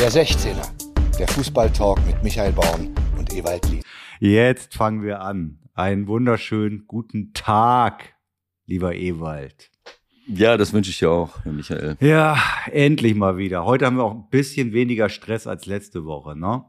Der 16er, der Fußballtalk mit Michael Baum und Ewald Lien. Jetzt fangen wir an. Einen wunderschönen guten Tag, lieber Ewald. Ja, das wünsche ich dir auch, Michael. Ja, endlich mal wieder. Heute haben wir auch ein bisschen weniger Stress als letzte Woche, ne?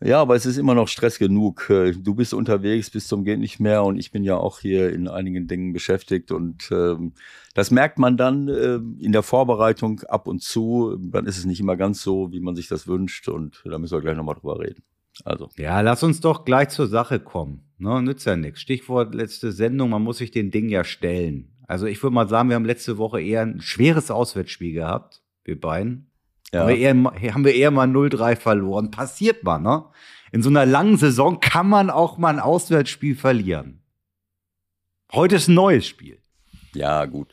Ja, aber es ist immer noch Stress genug. Äh, du bist unterwegs bis zum geht nicht mehr und ich bin ja auch hier in einigen Dingen beschäftigt und ähm, das merkt man dann äh, in der Vorbereitung ab und zu. Dann ist es nicht immer ganz so, wie man sich das wünscht und da müssen wir gleich nochmal drüber reden. Also. Ja, lass uns doch gleich zur Sache kommen. Ne, nützt ja nichts. Stichwort letzte Sendung, man muss sich den Ding ja stellen. Also ich würde mal sagen, wir haben letzte Woche eher ein schweres Auswärtsspiel gehabt, wir beiden. Ja. Haben, wir eher, haben wir eher mal 0-3 verloren. Passiert mal, ne? In so einer langen Saison kann man auch mal ein Auswärtsspiel verlieren. Heute ist ein neues Spiel. Ja, gut.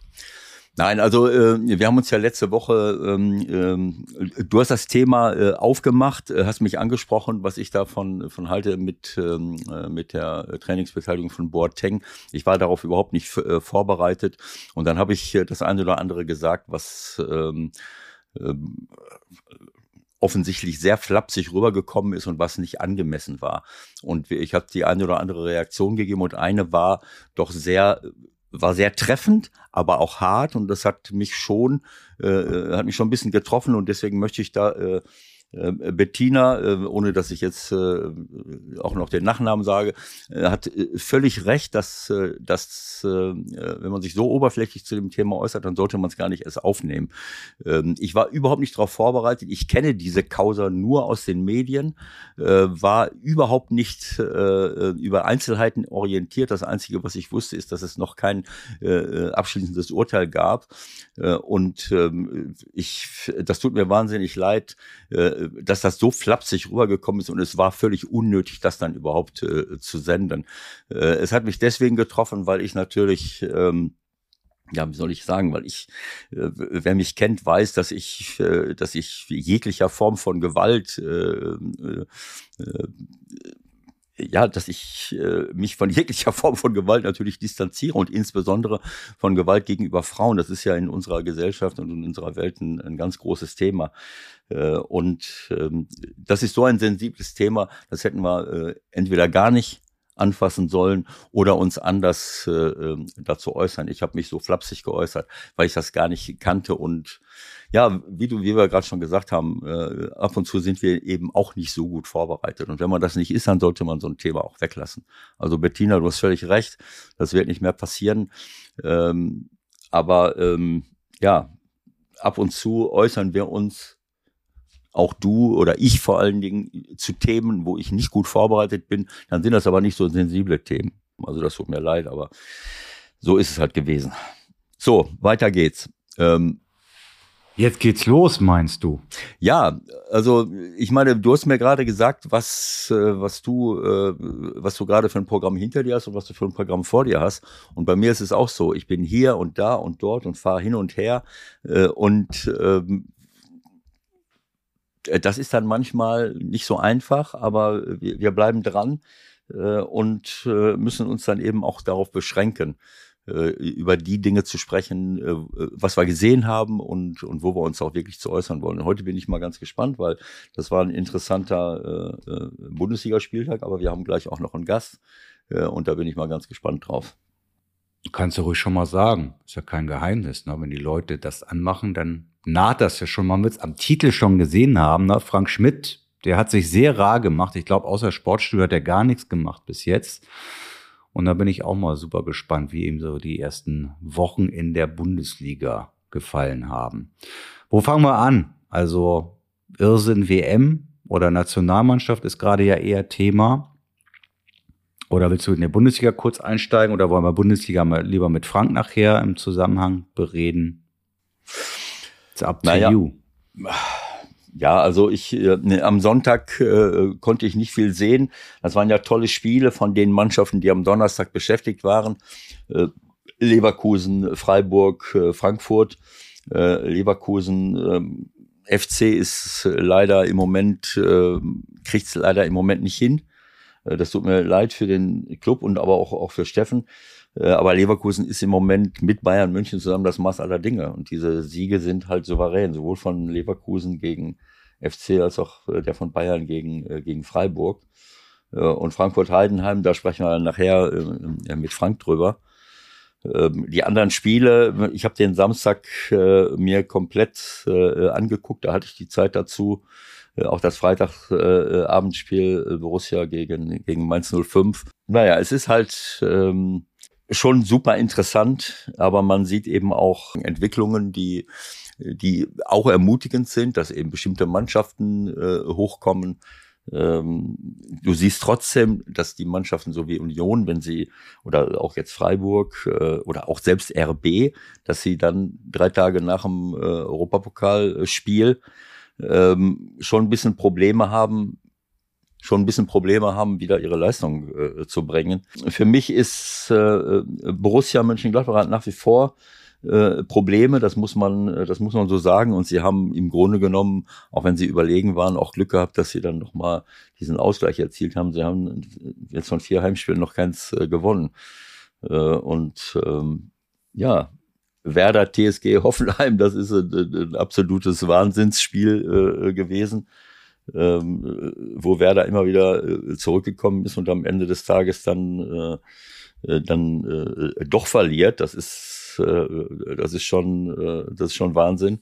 Nein, also äh, wir haben uns ja letzte Woche, ähm, ähm, du hast das Thema äh, aufgemacht, äh, hast mich angesprochen, was ich davon von halte mit, ähm, äh, mit der Trainingsbeteiligung von Boateng. Ich war darauf überhaupt nicht äh, vorbereitet und dann habe ich äh, das eine oder andere gesagt, was ähm, offensichtlich sehr flapsig rübergekommen ist und was nicht angemessen war. Und ich habe die eine oder andere Reaktion gegeben und eine war doch sehr war sehr treffend, aber auch hart und das hat mich schon äh, äh hat mich schon ein bisschen getroffen und deswegen möchte ich da äh, Bettina, äh, ohne dass ich jetzt äh, auch noch den Nachnamen sage, hat völlig recht, dass, dass wenn man sich so oberflächlich zu dem Thema äußert, dann sollte man es gar nicht erst aufnehmen. Ähm, ich war überhaupt nicht darauf vorbereitet. Ich kenne diese Causa nur aus den Medien, war überhaupt nicht über Einzelheiten orientiert. Das Einzige, was ich wusste, ist, dass es noch kein abschließendes Urteil gab. Und ähm, ich, das tut mir wahnsinnig leid, dass das so flapsig rübergekommen ist und es war völlig unnötig, das dann überhaupt äh, zu senden. Äh, es hat mich deswegen getroffen, weil ich natürlich ähm, ja, wie soll ich sagen, weil ich, äh, wer mich kennt, weiß, dass ich, äh, dass ich jeglicher Form von Gewalt äh, äh, äh ja, dass ich äh, mich von jeglicher Form von Gewalt natürlich distanziere und insbesondere von Gewalt gegenüber Frauen. Das ist ja in unserer Gesellschaft und in unserer Welt ein, ein ganz großes Thema. Äh, und ähm, das ist so ein sensibles Thema, das hätten wir äh, entweder gar nicht anfassen sollen oder uns anders äh, ähm, dazu äußern. Ich habe mich so flapsig geäußert, weil ich das gar nicht kannte und ja, wie du, wie wir gerade schon gesagt haben, äh, ab und zu sind wir eben auch nicht so gut vorbereitet. Und wenn man das nicht ist, dann sollte man so ein Thema auch weglassen. Also Bettina, du hast völlig recht, das wird nicht mehr passieren. Ähm, aber ähm, ja, ab und zu äußern wir uns auch du oder ich vor allen Dingen zu Themen, wo ich nicht gut vorbereitet bin, dann sind das aber nicht so sensible Themen. Also das tut mir leid, aber so ist es halt gewesen. So, weiter geht's. Ähm, Jetzt geht's los, meinst du? Ja, also ich meine, du hast mir gerade gesagt, was äh, was du äh, was du gerade für ein Programm hinter dir hast und was du für ein Programm vor dir hast. Und bei mir ist es auch so. Ich bin hier und da und dort und fahre hin und her äh, und ähm, äh, das ist dann manchmal nicht so einfach, aber wir, wir bleiben dran äh, und äh, müssen uns dann eben auch darauf beschränken, äh, über die Dinge zu sprechen, äh, was wir gesehen haben und, und wo wir uns auch wirklich zu äußern wollen. Und heute bin ich mal ganz gespannt, weil das war ein interessanter äh, Bundesligaspieltag, aber wir haben gleich auch noch einen Gast und da bin ich mal ganz gespannt drauf. Kannst du ruhig schon mal sagen. Ist ja kein Geheimnis. Ne? Wenn die Leute das anmachen, dann naht das ja schon. Man wird es am Titel schon gesehen haben. Ne? Frank Schmidt, der hat sich sehr rar gemacht. Ich glaube, außer Sportstudio hat er gar nichts gemacht bis jetzt. Und da bin ich auch mal super gespannt, wie ihm so die ersten Wochen in der Bundesliga gefallen haben. Wo fangen wir an? Also Irrsinn WM oder Nationalmannschaft ist gerade ja eher Thema. Oder willst du in der Bundesliga kurz einsteigen oder wollen wir Bundesliga mal lieber mit Frank nachher im Zusammenhang bereden? It's up to naja. you. Ja, also ich äh, ne, am Sonntag äh, konnte ich nicht viel sehen. Das waren ja tolle Spiele von den Mannschaften, die am Donnerstag beschäftigt waren. Äh, Leverkusen, Freiburg, äh, Frankfurt. Äh, Leverkusen ähm, FC ist leider im Moment äh, kriegt es leider im Moment nicht hin. Äh, das tut mir leid für den Club und aber auch, auch für Steffen. Äh, aber Leverkusen ist im Moment mit Bayern München zusammen das Maß aller Dinge. Und diese Siege sind halt souverän, sowohl von Leverkusen gegen, FC als auch äh, der von Bayern gegen, gegen Freiburg. Und Frankfurt-Heidenheim, da sprechen wir nachher mit Frank drüber. Ähm, die anderen Spiele, ich habe den Samstag mir komplett angeguckt, da hatte ich die Zeit dazu. Äh, auch das Freitagabendspiel äh, Borussia gegen, gegen Mainz 05. Naja, es ist halt ähm, schon super interessant, aber man sieht eben auch Entwicklungen, die die auch ermutigend sind, dass eben bestimmte Mannschaften äh, hochkommen. Ähm, du siehst trotzdem, dass die Mannschaften so wie Union, wenn sie oder auch jetzt Freiburg äh, oder auch selbst RB, dass sie dann drei Tage nach dem äh, Europapokalspiel ähm, schon ein bisschen Probleme haben, schon ein bisschen Probleme haben, wieder ihre Leistung äh, zu bringen. Für mich ist äh, Borussia Mönchengladbach nach wie vor äh, Probleme, das muss man, äh, das muss man so sagen. Und sie haben im Grunde genommen, auch wenn sie überlegen waren, auch Glück gehabt, dass sie dann nochmal diesen Ausgleich erzielt haben. Sie haben jetzt von vier Heimspielen noch keins äh, gewonnen. Äh, und ähm, ja, Werder TSG Hoffenheim, das ist ein, ein absolutes Wahnsinnsspiel äh, gewesen. Ähm, wo Werder immer wieder äh, zurückgekommen ist und am Ende des Tages dann äh, dann äh, doch verliert. Das ist äh, das ist schon, äh, das ist schon Wahnsinn.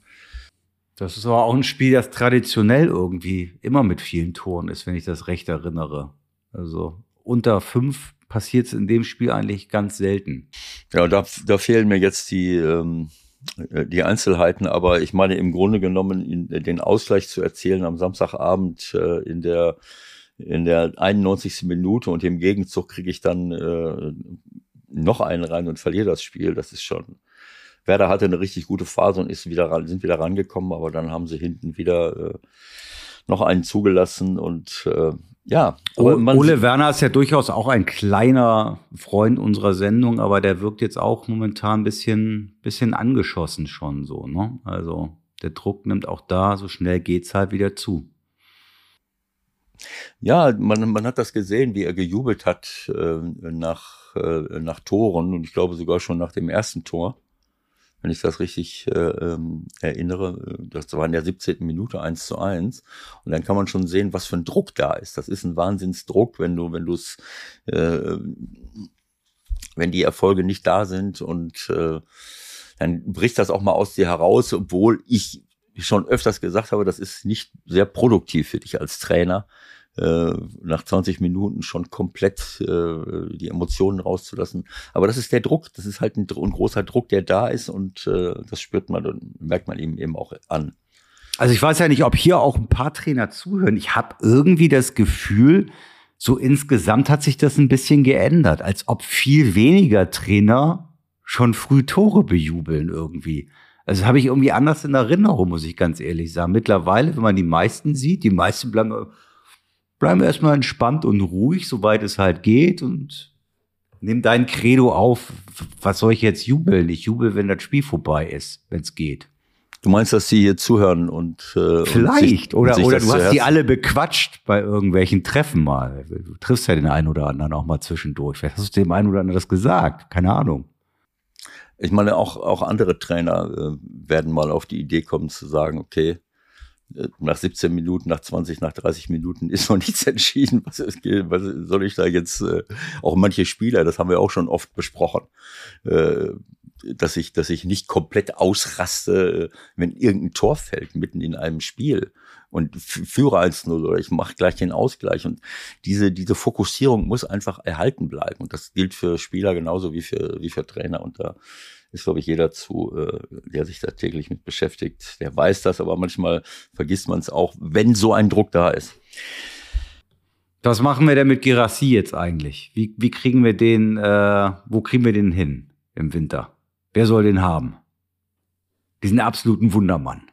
Das ist aber auch ein Spiel, das traditionell irgendwie immer mit vielen Toren ist, wenn ich das recht erinnere. Also unter fünf passiert es in dem Spiel eigentlich ganz selten. Ja, da, da fehlen mir jetzt die, ähm, die Einzelheiten, aber ich meine im Grunde genommen den Ausgleich zu erzählen am Samstagabend äh, in der in der 91. Minute und im Gegenzug kriege ich dann äh, noch einen rein und verliere das Spiel, das ist schon. Werder hatte eine richtig gute Phase und ist wieder sind wieder rangekommen, aber dann haben sie hinten wieder äh, noch einen zugelassen und äh, ja. Ole Werner ist ja durchaus auch ein kleiner Freund unserer Sendung, aber der wirkt jetzt auch momentan ein bisschen, bisschen angeschossen schon so, ne? Also der Druck nimmt auch da, so schnell geht's halt wieder zu. Ja, man, man hat das gesehen, wie er gejubelt hat äh, nach, äh, nach Toren und ich glaube sogar schon nach dem ersten Tor, wenn ich das richtig äh, ähm, erinnere. Das war in der 17. Minute 1 zu 1. Und dann kann man schon sehen, was für ein Druck da ist. Das ist ein Wahnsinnsdruck, wenn du, wenn du es, äh, wenn die Erfolge nicht da sind und äh, dann bricht das auch mal aus dir heraus, obwohl ich schon öfters gesagt habe, das ist nicht sehr produktiv für dich als Trainer, äh, nach 20 Minuten schon komplett äh, die Emotionen rauszulassen. Aber das ist der Druck, das ist halt ein, ein großer Druck, der da ist und äh, das spürt man und merkt man ihm eben auch an. Also ich weiß ja nicht, ob hier auch ein paar Trainer zuhören. Ich habe irgendwie das Gefühl, so insgesamt hat sich das ein bisschen geändert, als ob viel weniger Trainer schon früh Tore bejubeln irgendwie. Also habe ich irgendwie anders in Erinnerung, muss ich ganz ehrlich sagen. Mittlerweile, wenn man die meisten sieht, die meisten bleiben, bleiben erstmal entspannt und ruhig, soweit es halt geht und nimm dein Credo auf. Was soll ich jetzt jubeln? Ich jubel, wenn das Spiel vorbei ist, wenn es geht. Du meinst, dass sie hier zuhören und äh, vielleicht und sich, oder oder du hast die alle bequatscht bei irgendwelchen Treffen mal. Du triffst ja den einen oder anderen auch mal zwischendurch. Vielleicht hast du dem einen oder anderen das gesagt. Keine Ahnung. Ich meine, auch, auch andere Trainer äh, werden mal auf die Idee kommen zu sagen, okay, nach 17 Minuten, nach 20, nach 30 Minuten ist noch nichts entschieden. Was, was soll ich da jetzt, äh, auch manche Spieler, das haben wir auch schon oft besprochen, äh, dass ich, dass ich nicht komplett ausraste, wenn irgendein Tor fällt mitten in einem Spiel und führe als Null oder ich mache gleich den Ausgleich. Und diese, diese Fokussierung muss einfach erhalten bleiben. Und das gilt für Spieler genauso wie für, wie für Trainer. Und da ist, glaube ich, jeder zu, äh, der sich da täglich mit beschäftigt, der weiß das, aber manchmal vergisst man es auch, wenn so ein Druck da ist. Was machen wir denn mit Girassi jetzt eigentlich? Wie, wie kriegen wir den, äh, wo kriegen wir den hin im Winter? Wer soll den haben? Diesen absoluten Wundermann.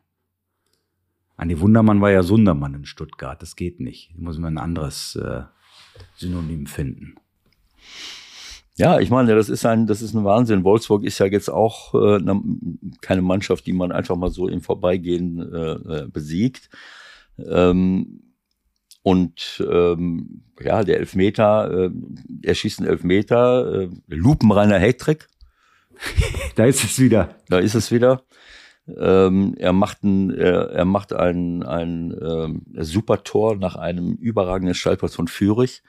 Andi Wundermann war ja Sundermann in Stuttgart. Das geht nicht. Da muss man ein anderes äh, Synonym finden. Ja, ich meine, das ist ein, das ist ein Wahnsinn. Wolfsburg ist ja jetzt auch äh, ne, keine Mannschaft, die man einfach mal so im Vorbeigehen äh, äh, besiegt. Ähm, und ähm, ja, der Elfmeter, äh, er schießt einen Elfmeter, äh, lupenreiner Hattrick. da ist es wieder. Da ist es wieder. Ähm, er macht ein, er, er macht ein, ein ähm, super Tor nach einem überragenden Schallpass von Fürich.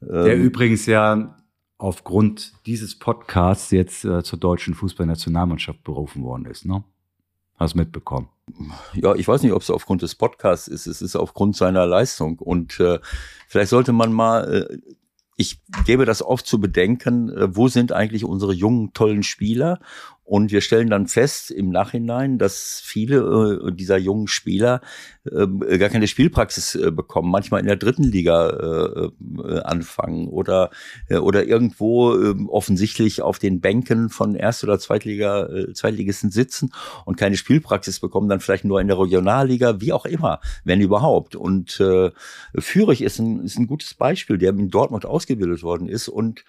Der ähm, übrigens ja aufgrund dieses Podcasts jetzt äh, zur deutschen Fußballnationalmannschaft berufen worden ist, ne? Hast mitbekommen? Ja, ich weiß nicht, ob es aufgrund des Podcasts ist. Es ist aufgrund seiner Leistung. Und äh, vielleicht sollte man mal, äh, ich gebe das oft zu bedenken, äh, wo sind eigentlich unsere jungen, tollen Spieler? Und wir stellen dann fest im Nachhinein, dass viele äh, dieser jungen Spieler äh, gar keine Spielpraxis äh, bekommen, manchmal in der dritten Liga äh, äh, anfangen oder, äh, oder irgendwo äh, offensichtlich auf den Bänken von Erst- oder Zweitliga, äh, Zweitligisten sitzen und keine Spielpraxis bekommen, dann vielleicht nur in der Regionalliga, wie auch immer, wenn überhaupt. Und äh, Fürich ist ein, ist ein gutes Beispiel, der in Dortmund ausgebildet worden ist und äh,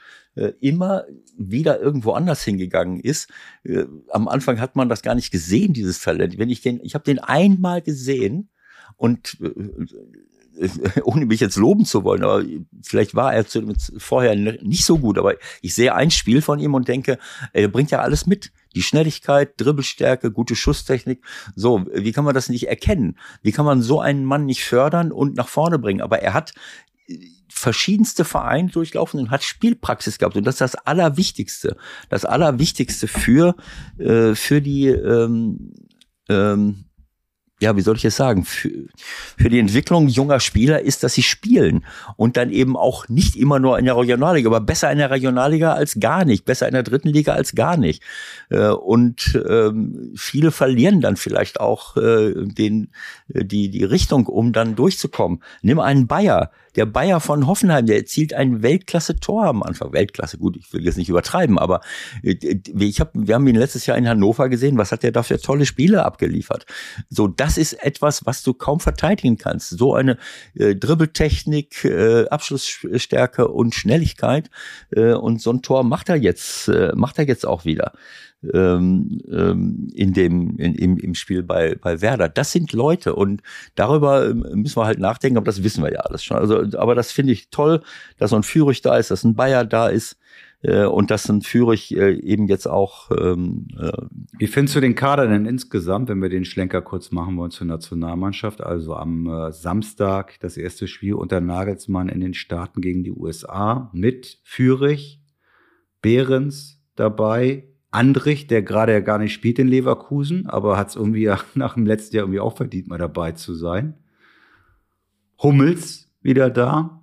immer wieder irgendwo anders hingegangen ist. Äh, am Anfang hat man das gar nicht gesehen, dieses Talent. Wenn ich den, ich habe den einmal gesehen und äh, ohne mich jetzt loben zu wollen, aber vielleicht war er vorher nicht so gut, aber ich sehe ein Spiel von ihm und denke, er bringt ja alles mit. Die Schnelligkeit, Dribbelstärke, gute Schusstechnik. So, wie kann man das nicht erkennen? Wie kann man so einen Mann nicht fördern und nach vorne bringen? Aber er hat verschiedenste Vereine durchlaufen und hat Spielpraxis gehabt. Und das ist das Allerwichtigste. Das Allerwichtigste für, äh, für die, ähm, ähm, ja, wie soll ich es sagen, für, für die Entwicklung junger Spieler ist, dass sie spielen und dann eben auch nicht immer nur in der Regionalliga, aber besser in der Regionalliga als gar nicht, besser in der dritten Liga als gar nicht. Äh, und ähm, viele verlieren dann vielleicht auch äh, den, die, die Richtung, um dann durchzukommen. Nimm einen Bayer, der Bayer von Hoffenheim, der erzielt ein Weltklasse-Tor am Anfang. Weltklasse, gut, ich will jetzt nicht übertreiben, aber äh, ich hab, wir haben ihn letztes Jahr in Hannover gesehen. Was hat der da für tolle Spiele abgeliefert? So, das ist etwas, was du kaum verteidigen kannst. So eine äh, Dribbeltechnik, äh, Abschlussstärke und Schnelligkeit. Äh, und so ein Tor macht er jetzt, äh, macht er jetzt auch wieder ähm, ähm, in dem in, im, im Spiel bei bei Werder. Das sind Leute und darüber ähm, müssen wir halt nachdenken, aber das wissen wir ja alles schon. Also, aber das finde ich toll, dass so ein Führig da ist, dass ein Bayer da ist äh, und dass ein Führig äh, eben jetzt auch. Ähm, äh, Wie findest du den Kader denn insgesamt, wenn wir den Schlenker kurz machen wollen zur Nationalmannschaft? Also am Samstag das erste Spiel unter Nagelsmann in den Staaten gegen die USA mit Führig, Behrens dabei, Andrich, der gerade ja gar nicht spielt in Leverkusen, aber hat es irgendwie nach dem letzten Jahr irgendwie auch verdient, mal dabei zu sein. Hummels wieder da.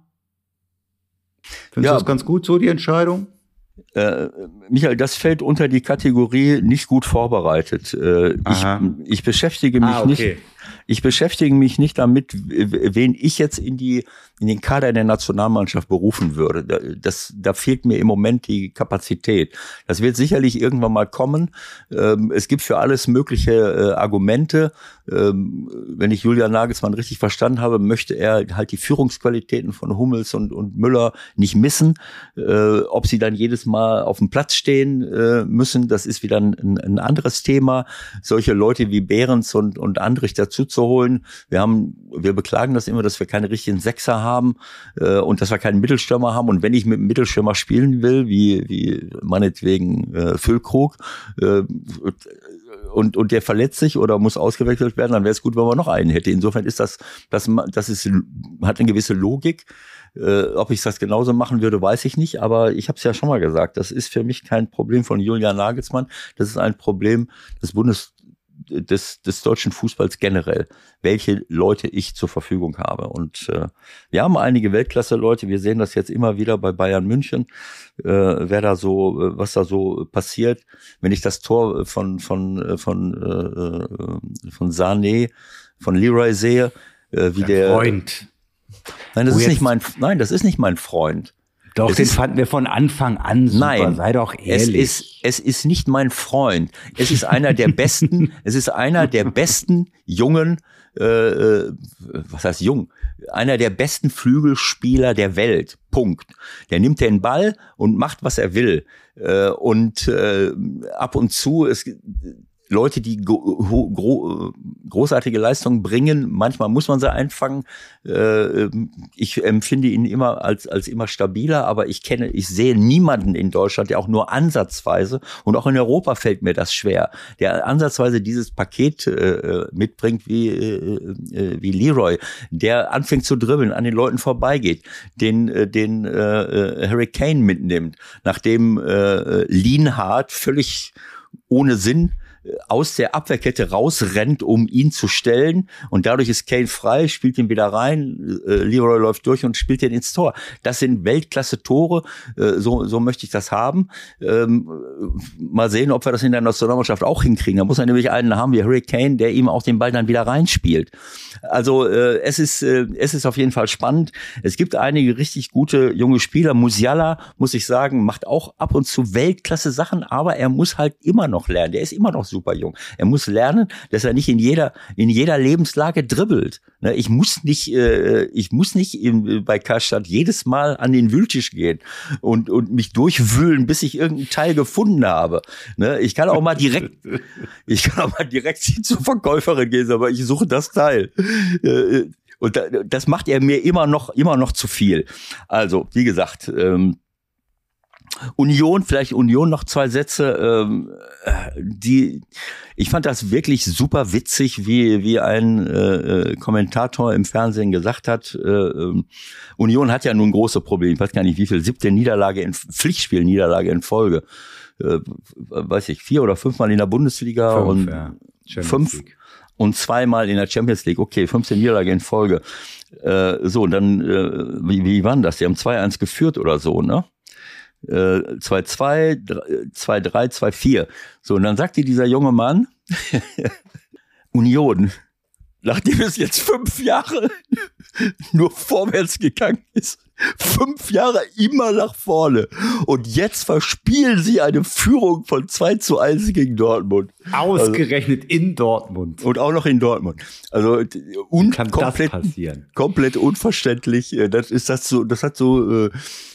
Findest ja, du das ganz gut, so die Entscheidung? Äh, Michael, das fällt unter die Kategorie nicht gut vorbereitet. Äh, ich, ich, beschäftige mich ah, okay. nicht. Ich beschäftige mich nicht damit, wen ich jetzt in die in den Kader der Nationalmannschaft berufen würde. Das, da fehlt mir im Moment die Kapazität. Das wird sicherlich irgendwann mal kommen. Ähm, es gibt für alles mögliche äh, Argumente. Ähm, wenn ich Julian Nagelsmann richtig verstanden habe, möchte er halt die Führungsqualitäten von Hummels und, und Müller nicht missen. Äh, ob sie dann jedes Mal auf dem Platz stehen äh, müssen, das ist wieder ein, ein anderes Thema. Solche Leute wie Behrens und, und Andrich dazu zu holen. Wir haben, wir beklagen das immer, dass wir keine richtigen Sechser haben äh, und dass wir keinen Mittelstürmer haben. Und wenn ich mit einem Mittelstürmer spielen will, wie, wie meinetwegen äh, Füllkrug, äh, und, und der verletzt sich oder muss ausgewechselt werden, dann wäre es gut, wenn man noch einen hätte. Insofern ist das, das, das ist, hat eine gewisse Logik. Äh, ob ich das genauso machen würde, weiß ich nicht. Aber ich habe es ja schon mal gesagt, das ist für mich kein Problem von Julian Nagelsmann. Das ist ein Problem des Bundes des, des deutschen Fußballs generell, welche Leute ich zur Verfügung habe. Und äh, wir haben einige Weltklasse-Leute, wir sehen das jetzt immer wieder bei Bayern München, äh, wer da so, äh, was da so passiert. Wenn ich das Tor von, von, äh, von, äh, von Sané, von Leroy sehe, äh, wie der. der Freund. Nein, das ist nicht mein, nein, das ist nicht mein Freund. Doch, es den ist, fanden wir von Anfang an super. Nein, sei doch ehrlich. Es ist, es ist nicht mein Freund. Es ist einer der besten, es ist einer der besten jungen, äh, äh, was heißt jung? Einer der besten Flügelspieler der Welt. Punkt. Der nimmt den Ball und macht, was er will. Äh, und äh, ab und zu, es, Leute, die gro gro großartige Leistungen bringen. Manchmal muss man sie einfangen. Äh, ich empfinde ihn immer als, als immer stabiler, aber ich kenne, ich sehe niemanden in Deutschland, der auch nur ansatzweise, und auch in Europa fällt mir das schwer, der ansatzweise dieses Paket äh, mitbringt wie, äh, äh wie Leroy, der anfängt zu dribbeln, an den Leuten vorbeigeht, den, äh, den äh, Harry Kane mitnimmt, nachdem äh, Lienhardt völlig ohne Sinn aus der Abwehrkette rausrennt, um ihn zu stellen. Und dadurch ist Kane frei, spielt ihn wieder rein, äh, Leroy läuft durch und spielt ihn ins Tor. Das sind Weltklasse-Tore, äh, so, so möchte ich das haben. Ähm, mal sehen, ob wir das in der Nationalmannschaft auch hinkriegen. Da muss er nämlich einen haben wie Harry Kane, der ihm auch den Ball dann wieder reinspielt. Also äh, es, ist, äh, es ist auf jeden Fall spannend. Es gibt einige richtig gute junge Spieler. Musiala, muss ich sagen, macht auch ab und zu Weltklasse Sachen, aber er muss halt immer noch lernen. Der ist immer noch super jung. Er muss lernen, dass er nicht in jeder, in jeder Lebenslage dribbelt. Ne, ich muss nicht, äh, ich muss nicht bei Karstadt jedes Mal an den Wühltisch gehen und, und mich durchwühlen, bis ich irgendeinen Teil gefunden habe. Ne, ich kann auch mal direkt, ich kann auch mal direkt zur Verkäuferin gehen, aber ich suche das Teil. Äh, und das macht er mir immer noch, immer noch zu viel. Also, wie gesagt, ähm, Union, vielleicht Union noch zwei Sätze. Ähm, die, ich fand das wirklich super witzig, wie wie ein äh, äh, Kommentator im Fernsehen gesagt hat. Äh, ähm, Union hat ja nun große Probleme. Ich weiß gar nicht, wie viel siebte Niederlage in Pflichtspielniederlage in Folge. Äh, weiß ich, vier oder fünfmal in der Bundesliga fünf, und ja. fünf und zweimal in der Champions League. Okay, 15 Niederlage in Folge. Äh, so, und dann, äh, wie, wie waren das? Die haben 2-1 geführt oder so, ne? 2-2, 2-3, 2-4. So, und dann sagte dieser junge Mann, Union, nachdem es jetzt fünf Jahre nur vorwärts gegangen ist, fünf Jahre immer nach vorne. Und jetzt verspielen sie eine Führung von 2 zu 1 gegen Dortmund. Ausgerechnet also, in Dortmund. Und auch noch in Dortmund. Also un Kann komplett, passieren? komplett unverständlich. Das ist das so, das hat so äh,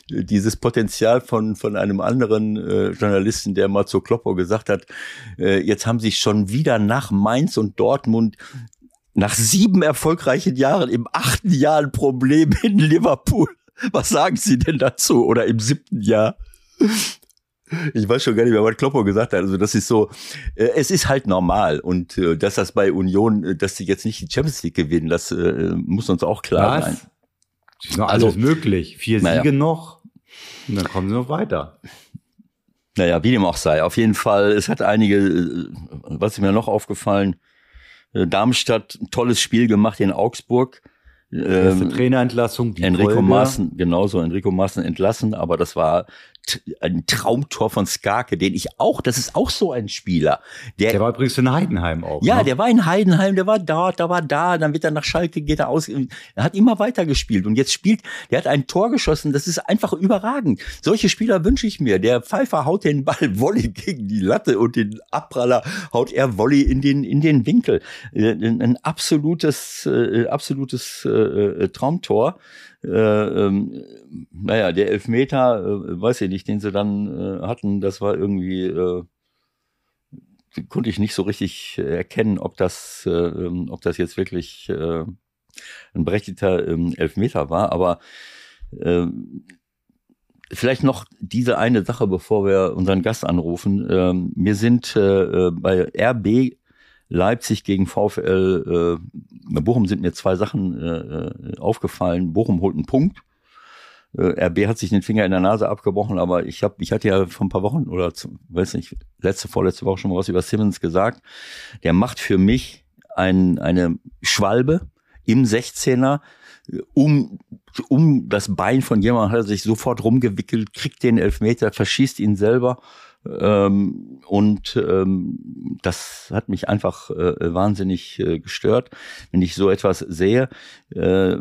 dieses Potenzial von, von einem anderen äh, Journalisten, der mal zu Kloppo gesagt hat, äh, jetzt haben sie schon wieder nach Mainz und Dortmund nach sieben erfolgreichen Jahren im achten Jahr ein Problem in Liverpool. Was sagen Sie denn dazu? Oder im siebten Jahr? Ich weiß schon gar nicht mehr, was Kloppo gesagt hat. Also das ist so, äh, es ist halt normal. Und äh, dass das bei Union, äh, dass sie jetzt nicht die Champions League gewinnen, das äh, muss uns auch klar was? sein. Ist noch alles also, möglich. Vier naja. Siege noch und dann kommen sie noch weiter. Naja, wie dem auch sei. Auf jeden Fall, es hat einige, was ist mir noch aufgefallen, äh, Darmstadt ein tolles Spiel gemacht in Augsburg. Ähm, Trainerentlassung, die Enrico Folge. Maaßen, genauso, Enrico Maaßen entlassen, aber das war ein Traumtor von Skarke, den ich auch, das ist auch so ein Spieler. Der, der war übrigens in Heidenheim auch. Ja, ne? der war in Heidenheim, der war dort, da war da, dann wird er nach Schalke, geht er aus, er hat immer weiter gespielt und jetzt spielt, der hat ein Tor geschossen, das ist einfach überragend. Solche Spieler wünsche ich mir. Der Pfeifer haut den Ball Volley gegen die Latte und den Abpraller haut er Volley in den, in den Winkel. Äh, ein absolutes, äh, absolutes äh, äh Traumtor äh, ähm, naja, der Elfmeter, äh, weiß ich nicht, den sie dann äh, hatten, das war irgendwie, äh, konnte ich nicht so richtig erkennen, ob das, äh, ähm, ob das jetzt wirklich äh, ein berechtigter äh, Elfmeter war, aber äh, Vielleicht noch diese eine Sache, bevor wir unseren Gast anrufen. Ähm, mir sind äh, bei RB Leipzig gegen VfL äh, Bochum sind mir zwei Sachen äh, aufgefallen. Bochum holt einen Punkt. Äh, RB hat sich den Finger in der Nase abgebrochen, aber ich habe, ich hatte ja vor ein paar Wochen oder weiß nicht, letzte, vorletzte Woche schon mal was über Simmons gesagt. Der macht für mich ein, eine Schwalbe im 16er, um, um das Bein von jemandem hat er sich sofort rumgewickelt, kriegt den Elfmeter, verschießt ihn selber ähm, und ähm, das hat mich einfach äh, wahnsinnig äh, gestört. Wenn ich so etwas sehe, äh,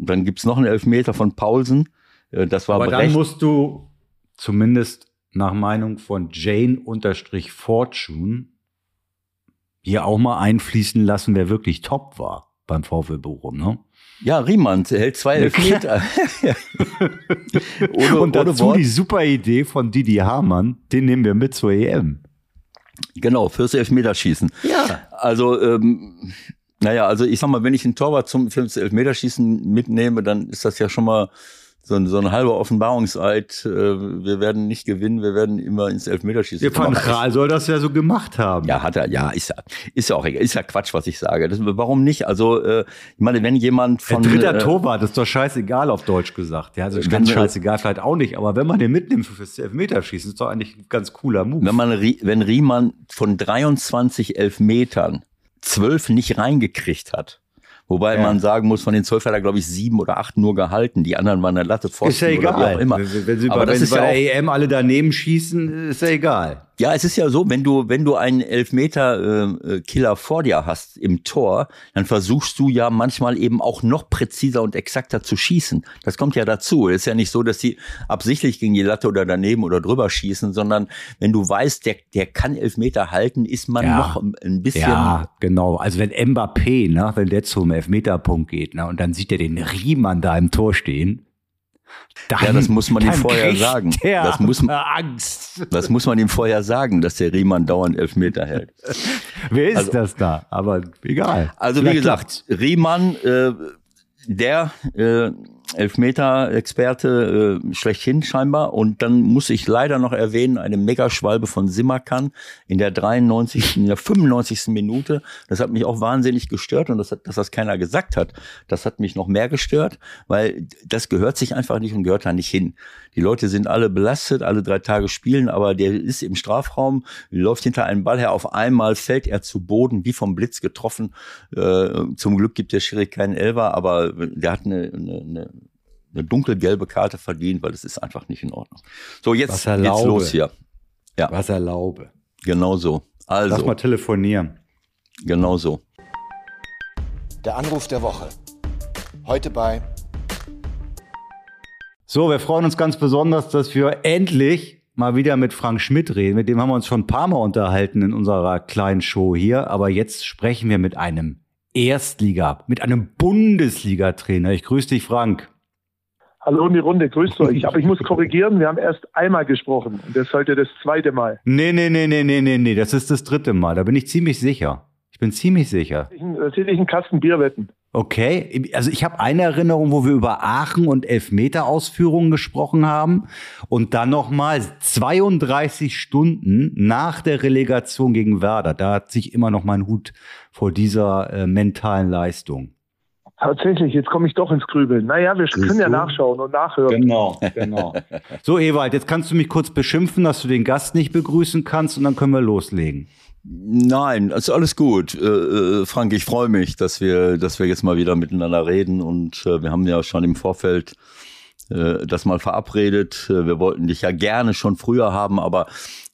dann gibt's noch einen Elfmeter von Paulsen. Äh, das war Aber dann musst du zumindest nach Meinung von Jane unterstrich Fortune hier auch mal einfließen lassen, wer wirklich top war beim VfL Bochum, ne? Ja, Riemann hält zwei Elfmeter. ohne, Und dazu Wort. die super Idee von Didi Hamann, den nehmen wir mit zur EM. Genau, fürs Elfmeterschießen. Ja. Also, ähm, naja, also ich sag mal, wenn ich einen Torwart zum fürs Elfmeterschießen mitnehme, dann ist das ja schon mal so ein, so ein halber Offenbarungseid. Äh, wir werden nicht gewinnen, wir werden immer ins Elfmeterschießen Der Van. Aber Gaal soll das ja so gemacht haben. Ja, hat er, ja, ist ja, ist ja auch egal, ist ja Quatsch, was ich sage. Das, warum nicht? Also, äh, ich meine, wenn jemand Der von. dritter äh, Torwart ist doch scheißegal auf Deutsch gesagt. Ja, also ganz scheißegal vielleicht auch nicht, aber wenn man den mitnimmt fürs Elfmeterschießen, ist doch eigentlich ein ganz cooler Move. Wenn man, wenn Riemann von 23 Elfmetern zwölf nicht reingekriegt hat, wobei Ja. man sagen muss, von den zwölf hat er, glaube ich, sieben oder acht nur gehalten. Die anderen waren eine Latte Pfosten ist ja oder wie egal. auch immer. Wenn, wenn sie Aber bei, wenn sie bei der EM alle daneben schießen, ist ja egal. Ja, es ist ja so, wenn du, wenn du einen Elfmeter-Killer vor dir hast im Tor, dann versuchst du ja manchmal eben auch noch präziser und exakter zu schießen. Das kommt ja dazu. Es ist ja nicht so, dass die absichtlich gegen die Latte oder daneben oder drüber schießen, sondern wenn du weißt, der, der kann Elfmeter halten, ist man Ja. noch ein bisschen Ja, genau. Also wenn Mbappé, ne, wenn der zum Elfmeterpunkt geht, ne, und dann sieht er den Riemann da im Tor stehen, dann, Ja, das muss man ihm vorher sagen. Das muss man- Angst. Das muss man ihm vorher sagen, dass der Riemann dauernd Elfmeter hält. Wer ist Also- das da? Aber egal. Also wie Vielleicht gesagt, Riemann, äh, der äh, Elfmeter-Experte äh, schlechthin scheinbar. Und dann muss ich leider noch erwähnen, eine Megaschwalbe von Simmerkan in der 93., in der 95. Minute. Das hat mich auch wahnsinnig gestört und das hat, dass das keiner gesagt hat, das hat mich noch mehr gestört, weil das gehört sich einfach nicht und gehört da nicht hin. Die Leute sind alle belastet, alle drei Tage spielen, aber der ist im Strafraum, läuft hinter einem Ball her, auf einmal fällt er zu Boden, wie vom Blitz getroffen. Äh, zum Glück gibt der Schiri keinen Elfer, aber der hat eine, eine, eine, eine dunkelgelbe Karte verdient, weil das ist einfach nicht in Ordnung. So, jetzt Was geht's erlaube. los hier. Was erlaube. Genau so. Lass Also, mal telefonieren. genau so. Der Anruf der Woche. Heute bei So, wir freuen uns ganz besonders, dass wir endlich mal wieder mit Frank Schmidt reden. Mit dem haben wir uns schon ein paar Mal unterhalten in unserer kleinen Show hier. Aber jetzt sprechen wir mit einem Erstliga, mit einem Bundesliga-Trainer. Ich grüße dich, Frank. Hallo in die Runde, grüßt euch. Aber ich muss korrigieren, wir haben erst einmal gesprochen und das ist heute das zweite Mal. Nee, nee, nee, nee, nee, nee, nee, das ist das dritte Mal. Da bin ich ziemlich sicher. Ich bin ziemlich sicher. Ich, da will ich einen Kasten Bier wetten. Okay, also ich habe eine Erinnerung, wo wir über Aachen und Elfmeter-Ausführungen gesprochen haben und dann nochmal 32 Stunden nach der Relegation gegen Werder. Da hat sich immer noch mein Hut vor dieser äh, mentalen Leistung. Tatsächlich, jetzt komme ich doch ins Grübeln. Naja, wir können ja du? nachschauen und nachhören. Genau, genau. So, Ewald, jetzt kannst du mich kurz beschimpfen, dass du den Gast nicht begrüßen kannst und dann können wir loslegen. Nein, ist alles gut. Äh, äh, Frank, ich freue mich, dass wir, dass wir jetzt mal wieder miteinander reden und äh, wir haben ja schon im Vorfeld äh, das mal verabredet. Äh, wir wollten dich ja gerne schon früher haben, aber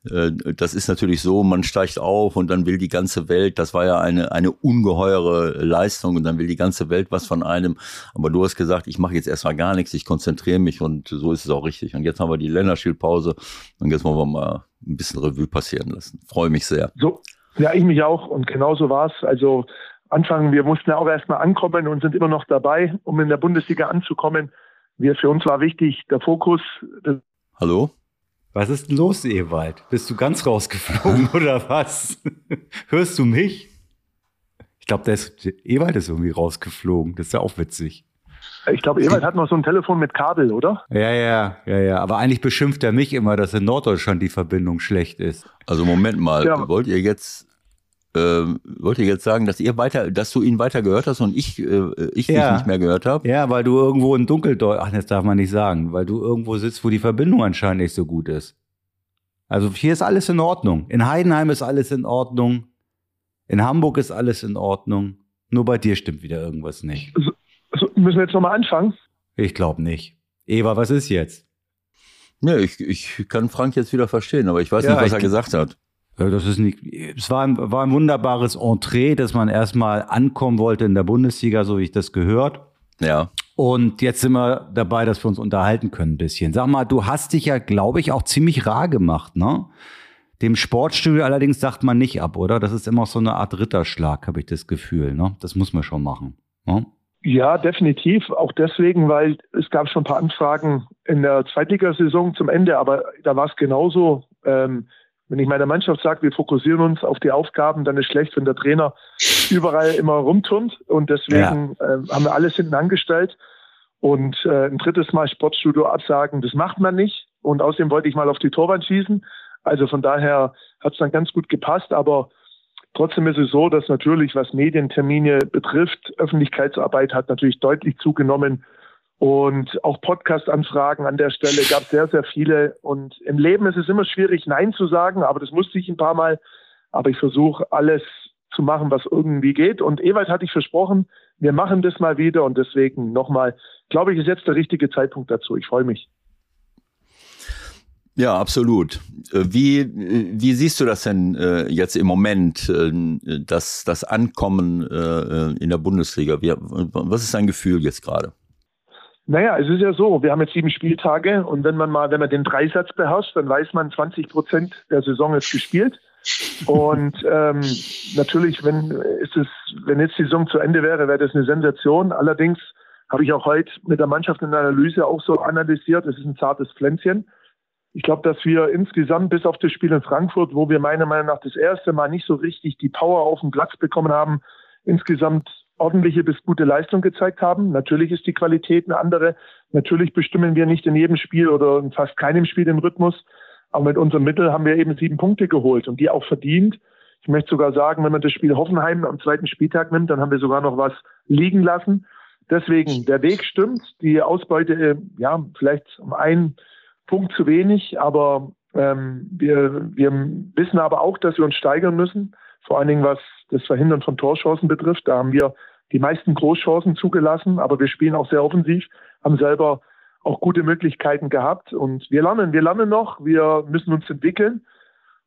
das ist natürlich so, man steigt auf und dann will die ganze Welt, das war ja eine, eine ungeheure Leistung und dann will die ganze Welt was von einem. Aber du hast gesagt, ich mache jetzt erstmal gar nichts, ich konzentriere mich und so ist es auch richtig. Und jetzt haben wir die Länderspielpause und jetzt wollen wir mal ein bisschen Revue passieren lassen. Freue mich sehr. So, ja, ich mich auch und genau so war es. Also Anfang, wir mussten ja auch erstmal ankommen und sind immer noch dabei, um in der Bundesliga anzukommen. Wir, für uns war wichtig, der Fokus, Hallo? Was ist denn los, Ewald? Bist du ganz rausgeflogen oder was? Hörst du mich? Ich glaube, der ist, Ewald ist irgendwie rausgeflogen. Das ist ja auch witzig. ich glaube, Ewald hat noch so ein Telefon mit Kabel, oder? Ja, ja, ja, ja. Aber eigentlich beschimpft er mich immer, dass in Norddeutschland die Verbindung schlecht ist. Also Moment mal, Ja. wollt ihr jetzt ähm, wollt ihr jetzt sagen, dass ihr weiter, dass du ihn weiter gehört hast und ich äh, ich Ja. dich nicht mehr gehört habe? Ja, weil du irgendwo in Dunkeldeutsch, ach, das darf man nicht sagen, weil du irgendwo sitzt, wo die Verbindung anscheinend nicht so gut ist. Also hier ist alles in Ordnung. In Heidenheim ist alles in Ordnung. In Hamburg ist alles in Ordnung. Nur bei dir stimmt wieder irgendwas nicht. So, müssen wir jetzt nochmal anfangen? Ich glaube nicht. Eva, was ist jetzt? Nee, ich, ich kann Frank jetzt wieder verstehen, aber ich weiß Ja, nicht, was er gesagt hat. Ja, Das ist nicht, es war ein, war ein wunderbares Entree, dass man erstmal ankommen wollte in der Bundesliga, so wie ich das gehört. Ja. Und jetzt sind wir dabei, dass wir uns unterhalten können ein bisschen. Sag mal, du hast dich ja, glaube ich, auch ziemlich rar gemacht, ne? Dem Sportstudio allerdings sagt man nicht ab, oder? Das ist immer so eine Art Ritterschlag, habe ich das Gefühl, ne? Das muss man schon machen. Ne? Ja, definitiv. Auch deswegen, weil es gab schon ein paar Anfragen in der Zweitligasaison zum Ende, aber da war es genauso. Ähm, Wenn ich meiner Mannschaft sage, wir fokussieren uns auf die Aufgaben, dann ist schlecht, wenn der Trainer überall immer rumturnt. Und deswegen ja. äh, haben wir alles hinten angestellt. Und äh, ein drittes Mal Sportstudio absagen, das macht man nicht. Und außerdem wollte ich mal auf die Torwand schießen. Also von daher hat es dann ganz gut gepasst. Aber trotzdem ist es so, dass natürlich, was Medientermine betrifft, Öffentlichkeitsarbeit hat natürlich deutlich zugenommen. Und auch Podcast-Anfragen an der Stelle gab es sehr, sehr viele. Und im Leben ist es immer schwierig, Nein zu sagen, aber das musste ich ein paar Mal. Aber ich versuche alles zu machen, was irgendwie geht. Und Ewald hatte ich versprochen, wir machen das mal wieder. Und deswegen nochmal, glaube ich, ist jetzt der richtige Zeitpunkt dazu. Ich freue mich. Ja, absolut. Äh, wie, wie siehst du das denn äh, jetzt im Moment, äh, das, das Ankommen äh, in der Bundesliga? Was ist dein Gefühl jetzt gerade? Naja, es ist ja so, wir haben jetzt sieben Spieltage und wenn man mal, wenn man den Dreisatz beherrscht, dann weiß man, 20 Prozent der Saison ist gespielt. Und ähm, natürlich, wenn ist es, wenn jetzt die Saison zu Ende wäre, wäre das eine Sensation. Allerdings habe ich auch heute mit der Mannschaft in der Analyse auch so analysiert, es ist ein zartes Pflänzchen. Ich glaube, dass wir insgesamt bis auf das Spiel in Frankfurt, wo wir meiner Meinung nach das erste Mal nicht so richtig die Power auf den Platz bekommen haben, insgesamt ordentliche bis gute Leistung gezeigt haben. Natürlich ist die Qualität eine andere. Natürlich bestimmen wir nicht in jedem Spiel oder in fast keinem Spiel den Rhythmus. Aber mit unserem Mittel haben wir eben sieben Punkte geholt und die auch verdient. Ich möchte sogar sagen, wenn man das Spiel Hoffenheim am zweiten Spieltag nimmt, dann haben wir sogar noch was liegen lassen. Deswegen, der Weg stimmt. Die Ausbeute, ja, vielleicht um einen Punkt zu wenig, aber ähm, wir, wir wissen aber auch, dass wir uns steigern müssen. Vor allen Dingen, was das Verhindern von Torchancen betrifft. Da haben wir die meisten Großchancen zugelassen, aber wir spielen auch sehr offensiv, haben selber auch gute Möglichkeiten gehabt und wir lernen, wir lernen noch, wir müssen uns entwickeln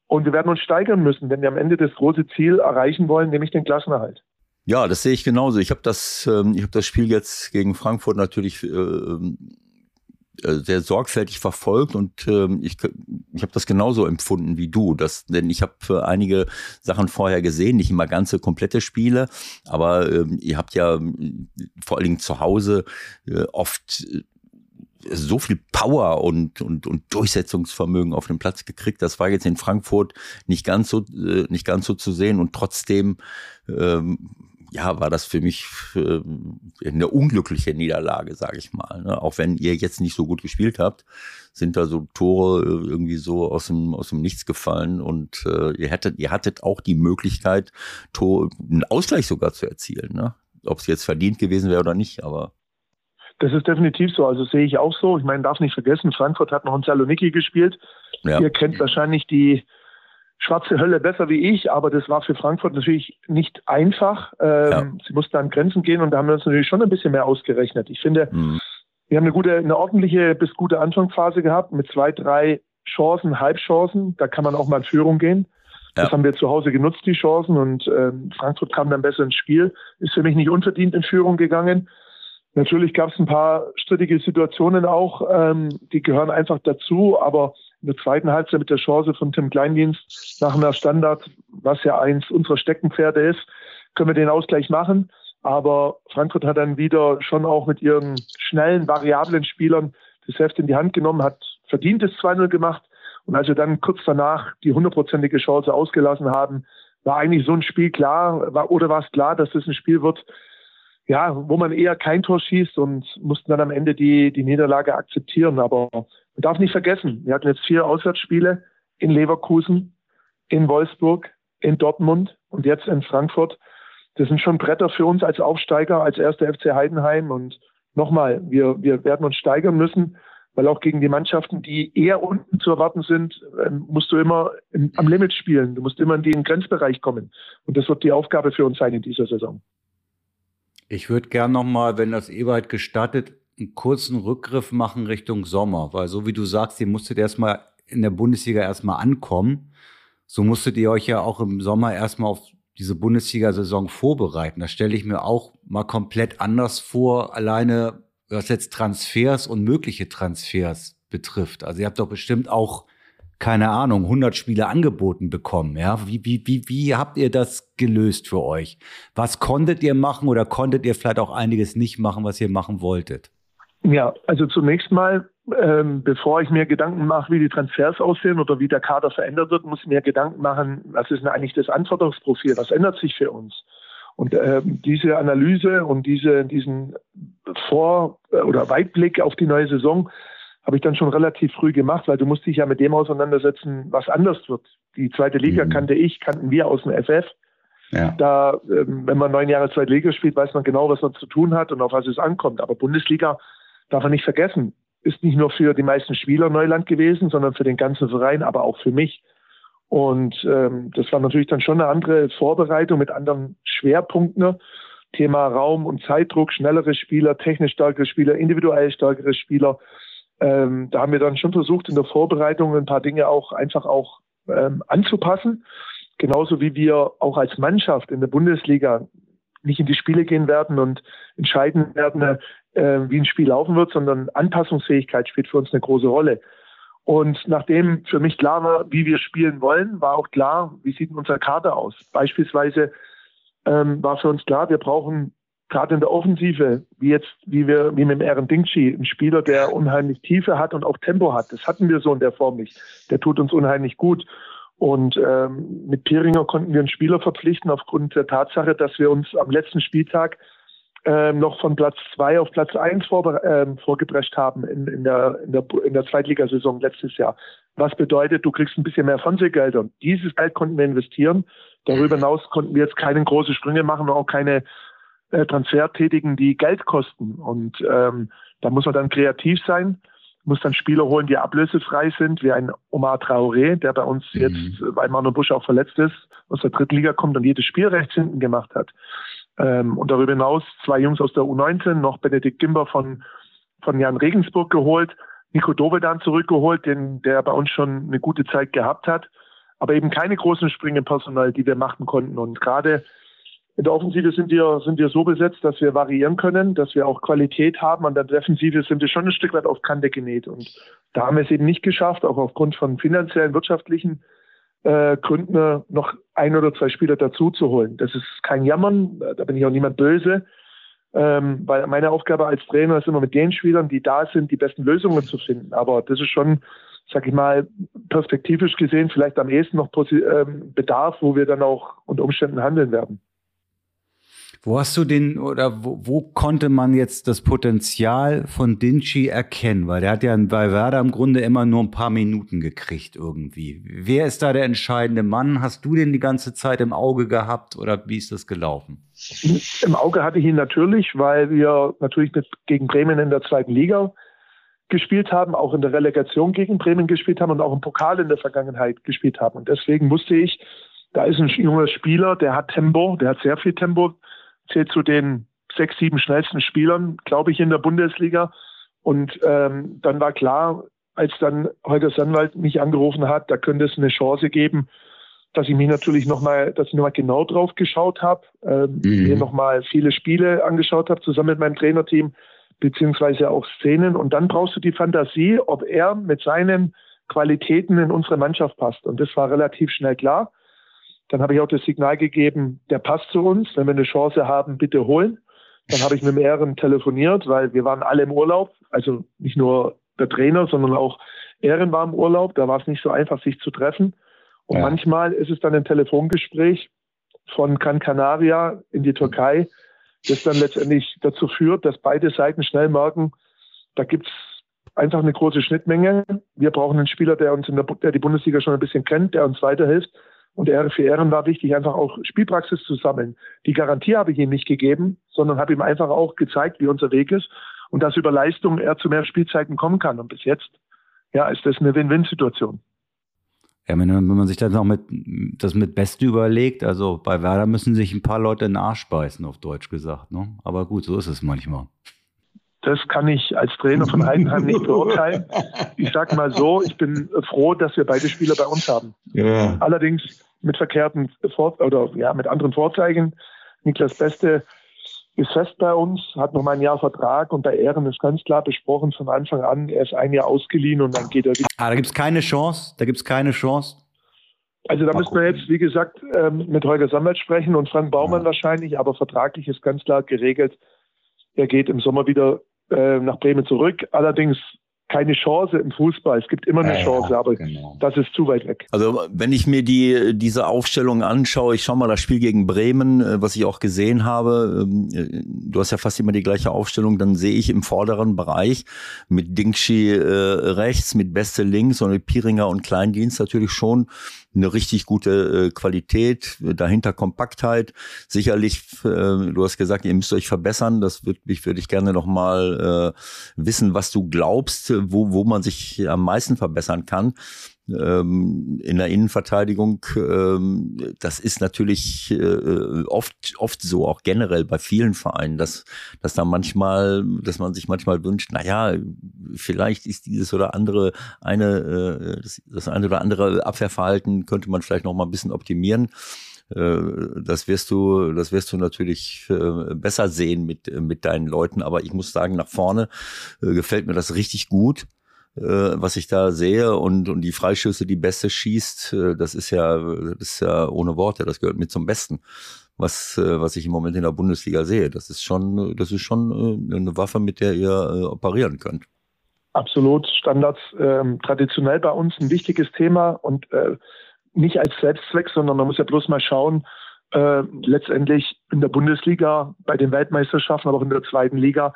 und wir werden uns steigern müssen, wenn wir am Ende das große Ziel erreichen wollen, nämlich den Klassenerhalt. Ja, das sehe ich genauso. Ich habe das, ähm, ich habe das Spiel jetzt gegen Frankfurt natürlich äh, sehr sorgfältig verfolgt und ähm, ich, ich habe das genauso empfunden wie du. Das, denn ich habe einige Sachen vorher gesehen, nicht immer ganze komplette Spiele, aber ähm, ihr habt ja äh, vor allen Dingen zu Hause äh, oft äh, so viel Power und, und, und Durchsetzungsvermögen auf den Platz gekriegt. Das war jetzt in Frankfurt nicht ganz so, äh, nicht ganz so zu sehen und trotzdem ähm, ja, war das für mich äh, eine unglückliche Niederlage, sage ich mal. Ne? Auch wenn ihr jetzt nicht so gut gespielt habt, sind da so Tore äh, irgendwie so aus dem aus dem Nichts gefallen und äh, ihr hättet ihr hattet auch die Möglichkeit, Tor, einen Ausgleich sogar zu erzielen. Ne? Ob es jetzt verdient gewesen wäre oder nicht, aber das ist definitiv so. Also sehe ich auch so. Ich meine, darf nicht vergessen, Frankfurt hat noch in Saloniki gespielt. Ja. Ihr kennt wahrscheinlich die schwarze Hölle besser wie ich, aber das war für Frankfurt natürlich nicht einfach. Ähm, ja. Sie mussten an Grenzen gehen und da haben wir uns natürlich schon ein bisschen mehr ausgerechnet. Ich finde, mhm. wir haben eine gute, eine ordentliche bis gute Anfangsphase gehabt mit zwei, drei Chancen, Halbchancen. Da kann man auch mal in Führung gehen. Ja. Das haben wir zu Hause genutzt, die Chancen, und ähm, Frankfurt kam dann besser ins Spiel. Ist für mich nicht unverdient in Führung gegangen. Natürlich gab es ein paar strittige Situationen auch, ähm, die gehören einfach dazu, aber in der zweiten Halbzeit mit der Chance von Tim Kleindienst nach einer Standard, was ja eins unserer Steckenpferde ist, können wir den Ausgleich machen. Aber Frankfurt hat dann wieder schon auch mit ihren schnellen, variablen Spielern das Heft in die Hand genommen, hat verdientes 2-0 gemacht. Und als wir dann kurz danach die hundertprozentige Chance ausgelassen haben, war eigentlich so ein Spiel klar, war, oder war es klar, dass das ein Spiel wird, ja, wo man eher kein Tor schießt und mussten dann am Ende die, die Niederlage akzeptieren. Aber man darf nicht vergessen, wir hatten jetzt vier Auswärtsspiele in Leverkusen, in Wolfsburg, in Dortmund und jetzt in Frankfurt. Das sind schon Bretter für uns als Aufsteiger, als erster FC Heidenheim. Und nochmal, wir, wir werden uns steigern müssen, weil auch gegen die Mannschaften, die eher unten zu erwarten sind, ähm, musst du immer im, am Limit spielen. Du musst immer in den Grenzbereich kommen. Und das wird die Aufgabe für uns sein in dieser Saison. Ich würde gern nochmal, wenn das Ewald gestattet, einen kurzen Rückgriff machen Richtung Sommer, weil so wie du sagst, ihr musstet erstmal in der Bundesliga erstmal ankommen. So musstet ihr euch ja auch im Sommer erstmal auf diese Bundesliga-Saison vorbereiten. Das stelle ich mir auch mal komplett anders vor, alleine was jetzt Transfers und mögliche Transfers betrifft. Also ihr habt doch bestimmt auch keine Ahnung, 100 Spiele angeboten bekommen. Ja, wie, wie, wie, wie habt ihr das gelöst für euch? Was konntet ihr machen oder konntet ihr vielleicht auch einiges nicht machen, was ihr machen wolltet? Ja, also zunächst mal ähm, bevor ich mir Gedanken mache, wie die Transfers aussehen oder wie der Kader verändert wird, muss ich mir Gedanken machen, was ist denn eigentlich das Anforderungsprofil, was ändert sich für uns? Und ähm, diese Analyse und diese, diesen Vor- oder Weitblick auf die neue Saison habe ich dann schon relativ früh gemacht, weil du musst dich ja mit dem auseinandersetzen, was anders wird. Die zweite Liga mhm. kannte ich, kannten wir aus dem FF. Ja. Da, ähm, wenn man neun Jahre zweite Liga spielt, weiß man genau, was man zu tun hat und auf was es ankommt. Aber Bundesliga darf man nicht vergessen ist nicht nur für die meisten Spieler Neuland gewesen, sondern für den ganzen Verein, aber auch für mich. Und ähm, das war natürlich dann schon eine andere Vorbereitung mit anderen Schwerpunkten. Thema Raum und Zeitdruck, schnellere Spieler, technisch stärkere Spieler, individuell stärkere Spieler. Ähm, da haben wir dann schon versucht, in der Vorbereitung ein paar Dinge auch einfach auch ähm, anzupassen. Genauso wie wir auch als Mannschaft in der Bundesliga nicht in die Spiele gehen werden und entscheiden werden, wie ein Spiel laufen wird, sondern Anpassungsfähigkeit spielt für uns eine große Rolle. Und nachdem für mich klar war, wie wir spielen wollen, war auch klar, wie sieht unser Kader aus. Beispielsweise ähm, war für uns klar, wir brauchen gerade in der Offensive, wie jetzt, wie wir, wie mit dem Aaron Dingchi, einen Spieler, der unheimlich Tiefe hat und auch Tempo hat. Das hatten wir so in der Form nicht. Der tut uns unheimlich gut. Und ähm, mit Piringer konnten wir einen Spieler verpflichten aufgrund der Tatsache, dass wir uns am letzten Spieltag ähm, noch von Platz zwei auf Platz eins vor, ähm, vorgeprescht haben in, in, der, in, der, in der Zweitligasaison letztes Jahr. Was bedeutet, du kriegst ein bisschen mehr Fernsehgelder. Und dieses Geld konnten wir investieren. Darüber hinaus konnten wir jetzt keine großen Sprünge machen und auch keine äh, Transfer tätigen, die Geld kosten. Und ähm, da muss man dann kreativ sein, muss dann Spieler holen, die ablösefrei sind, wie ein Omar Traoré, der bei uns mhm. jetzt, weil Manu Busch auch verletzt ist, aus der Drittliga kommt und jedes Spielrecht hinten gemacht hat. Ähm, und darüber hinaus zwei Jungs aus der U19, noch Benedikt Gimber von, von Jan Regensburg geholt, Nico Dovedan zurückgeholt, den, der bei uns schon eine gute Zeit gehabt hat, aber eben keine großen Sprünge Personal, die wir machen konnten. Und gerade in der Offensive sind wir, sind wir so besetzt, dass wir variieren können, dass wir auch Qualität haben. An der Defensive sind wir schon ein Stück weit auf Kante genäht. Und da haben wir es eben nicht geschafft, auch aufgrund von finanziellen, wirtschaftlichen äh, Gründen noch ein oder zwei Spieler dazu zu holen. Das ist kein Jammern, da bin ich auch niemand böse, ähm, weil meine Aufgabe als Trainer ist immer mit den Spielern, die da sind, die besten Lösungen zu finden. Aber das ist schon, sag ich mal, perspektivisch gesehen vielleicht am ehesten noch ähm, Bedarf, wo wir dann auch unter Umständen handeln werden. Wo hast du den oder wo, wo konnte man jetzt das Potenzial von Dinci erkennen? Weil der hat ja bei Werder im Grunde immer nur ein paar Minuten gekriegt irgendwie. Wer ist da der entscheidende Mann? Hast du den die ganze Zeit im Auge gehabt oder wie ist das gelaufen? Im Auge hatte ich ihn natürlich, weil wir natürlich mit, gegen Bremen in der zweiten Liga gespielt haben, auch in der Relegation gegen Bremen gespielt haben und auch im Pokal in der Vergangenheit gespielt haben. Und deswegen wusste ich, da ist ein junger Spieler, der hat Tempo, der hat sehr viel Tempo zählt zu den sechs, sieben schnellsten Spielern, glaube ich, in der Bundesliga. Und ähm, dann war klar, als dann Holger Sandwald mich angerufen hat, da könnte es eine Chance geben, dass ich mich natürlich nochmal, dass ich nochmal genau drauf geschaut habe, ähm, mhm. mir nochmal viele Spiele angeschaut habe, zusammen mit meinem Trainerteam, beziehungsweise auch Szenen. Und dann brauchst du die Fantasie, ob er mit seinen Qualitäten in unsere Mannschaft passt. Und das war relativ schnell klar. Dann habe ich auch das Signal gegeben, der passt zu uns. Wenn wir eine Chance haben, bitte holen. Dann habe ich mit dem Ehren telefoniert, weil wir waren alle im Urlaub. Also nicht nur der Trainer, sondern auch Ehren war im Urlaub. Da war es nicht so einfach, sich zu treffen. Und ja. manchmal ist es dann ein Telefongespräch von Gran Canaria in die Türkei, das dann letztendlich dazu führt, dass beide Seiten schnell merken, da gibt es einfach eine große Schnittmenge. Wir brauchen einen Spieler, der uns in der, der die Bundesliga schon ein bisschen kennt, der uns weiterhilft. Und für Ehren war wichtig, einfach auch Spielpraxis zu sammeln. Die Garantie habe ich ihm nicht gegeben, sondern habe ihm einfach auch gezeigt, wie unser Weg ist und dass über Leistung er zu mehr Spielzeiten kommen kann. Und bis jetzt, ja, ist das eine Win-Win-Situation. Ja, wenn, wenn, man sich das noch mit, das mit Beste überlegt, also bei Werder müssen sich ein paar Leute in den Arsch beißen, auf Deutsch gesagt. Ne? Aber gut, so ist es manchmal. Das kann ich als Trainer von Heidenheim nicht beurteilen. Ich sage mal so, ich bin froh, dass wir beide Spieler bei uns haben. Ja. Allerdings mit verkehrten Vor oder ja, mit anderen Vorzeichen. Niklas Beste ist fest bei uns, hat noch mal ein Jahr Vertrag und bei Ehren ist ganz klar besprochen von Anfang an, er ist ein Jahr ausgeliehen und dann geht er wieder. Ah, da gibt es keine Chance, da gibt es keine Chance. Also da müssen wir jetzt, wie gesagt, ähm, mit Holger Sammelt sprechen und Frank Baumann ja. wahrscheinlich, aber vertraglich ist ganz klar geregelt, er geht im Sommer wieder äh, nach Bremen zurück. Allerdings keine Chance im Fußball. Es gibt immer eine ja, Chance, aber genau. das ist zu weit weg. Also wenn ich mir die diese Aufstellung anschaue, ich schaue mal das Spiel gegen Bremen, äh, was ich auch gesehen habe. Ähm, äh, du hast ja fast immer die gleiche Aufstellung. Dann sehe ich im vorderen Bereich mit Dingschi äh, rechts, mit Beste links und mit Piringer und Kleindienst natürlich schon eine richtig gute äh, Qualität, dahinter Kompaktheit. Sicherlich, äh, du hast gesagt, ihr müsst euch verbessern. Das würde ich, würde ich gerne noch mal äh, wissen, was du glaubst, wo, wo man sich am meisten verbessern kann ähm, in der Innenverteidigung, ähm, das ist natürlich äh, oft oft so, auch generell bei vielen Vereinen, dass dass da manchmal, dass man sich manchmal wünscht, na ja, vielleicht ist dieses oder andere eine äh, das, das eine oder andere Abwehrverhalten könnte man vielleicht noch mal ein bisschen optimieren äh, das wirst du, das wirst du natürlich äh, besser sehen mit, mit deinen Leuten. Aber ich muss sagen, nach vorne äh, gefällt mir das richtig gut was ich da sehe und, und die Freischüsse, die Beste schießt, äh, das ist ja, das ist ja ohne Worte, das gehört mit zum Besten, was, äh, was ich im Moment in der Bundesliga sehe. Das ist schon, das ist schon äh, eine Waffe, mit der ihr äh, operieren könnt. Absolut, Standards ähm, traditionell bei uns ein wichtiges Thema und äh, nicht als Selbstzweck, sondern man muss ja bloß mal schauen, äh, letztendlich in der Bundesliga, bei den Weltmeisterschaften, aber auch in der zweiten Liga,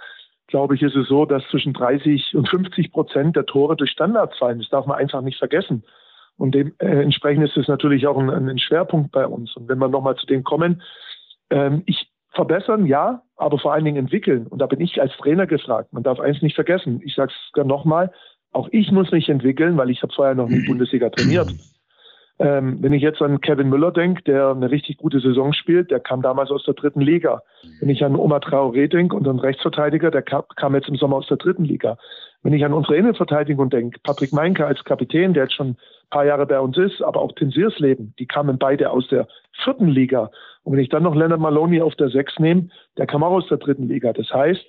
glaube ich, ist es so, dass zwischen 30 und 50 Prozent der Tore durch Standards fallen. Das darf man einfach nicht vergessen. Und dementsprechend ist es natürlich auch ein, ein, Schwerpunkt bei uns. Und wenn wir nochmal zu dem kommen, ähm, ich verbessern, ja, aber vor allen Dingen entwickeln. Und da bin ich als Trainer gefragt. Man darf eins nicht vergessen. Ich sage es nochmal, auch ich muss mich entwickeln, weil ich habe vorher noch nie Bundesliga trainiert. Ähm, wenn ich jetzt an Kevin Müller denke, der eine richtig gute Saison spielt, der kam damals aus der dritten Liga. Wenn ich an Oma Traoré denke, unseren Rechtsverteidiger, der kam, kam, jetzt im Sommer aus der dritten Liga. Wenn ich an unsere Innenverteidigung denke, Patrick Meinke als Kapitän, der jetzt schon ein paar Jahre bei uns ist, aber auch Tim Searsleben, die kamen beide aus der vierten Liga. Und wenn ich dann noch Leonard Maloney auf der sechs nehme, der kam auch aus der dritten Liga. Das heißt,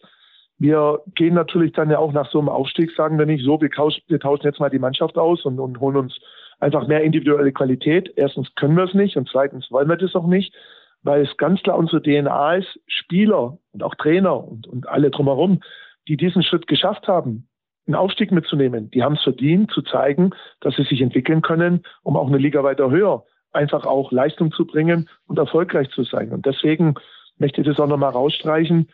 wir gehen natürlich dann ja auch nach so einem Aufstieg, sagen wir nicht so, wir, tauschen jetzt mal die Mannschaft aus und, und holen uns einfach mehr individuelle Qualität. Erstens können wir es nicht und zweitens wollen wir das auch nicht, weil es ganz klar unsere DNA ist, Spieler und auch Trainer und, und alle drumherum, die diesen Schritt geschafft haben, einen Aufstieg mitzunehmen, die haben es verdient, zu zeigen, dass sie sich entwickeln können, um auch eine Liga weiter höher einfach auch Leistung zu bringen und erfolgreich zu sein. Und deswegen möchte ich das auch nochmal rausstreichen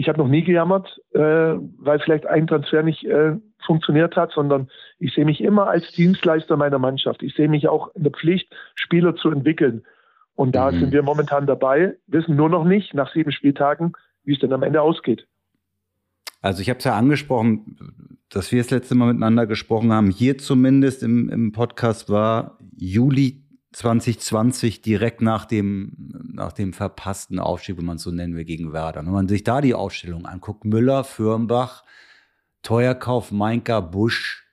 ich habe noch nie gejammert, äh, weil vielleicht ein Transfer nicht äh, funktioniert hat, sondern ich sehe mich immer als Dienstleister meiner Mannschaft. Ich sehe mich auch in der Pflicht, Spieler zu entwickeln. Und da mhm. sind wir momentan dabei, wissen nur noch nicht nach sieben Spieltagen, wie es denn am Ende ausgeht. Also ich habe es ja angesprochen, dass wir das letzte Mal miteinander gesprochen haben. Hier zumindest im, im Podcast war Juli 2020 direkt nach dem, nach dem verpassten Aufstieg, wenn man es so nennen will, gegen Werder. Wenn man sich da die Aufstellung anguckt, Müller, Fürnbach, Teuerkauf, Meinka, Busch,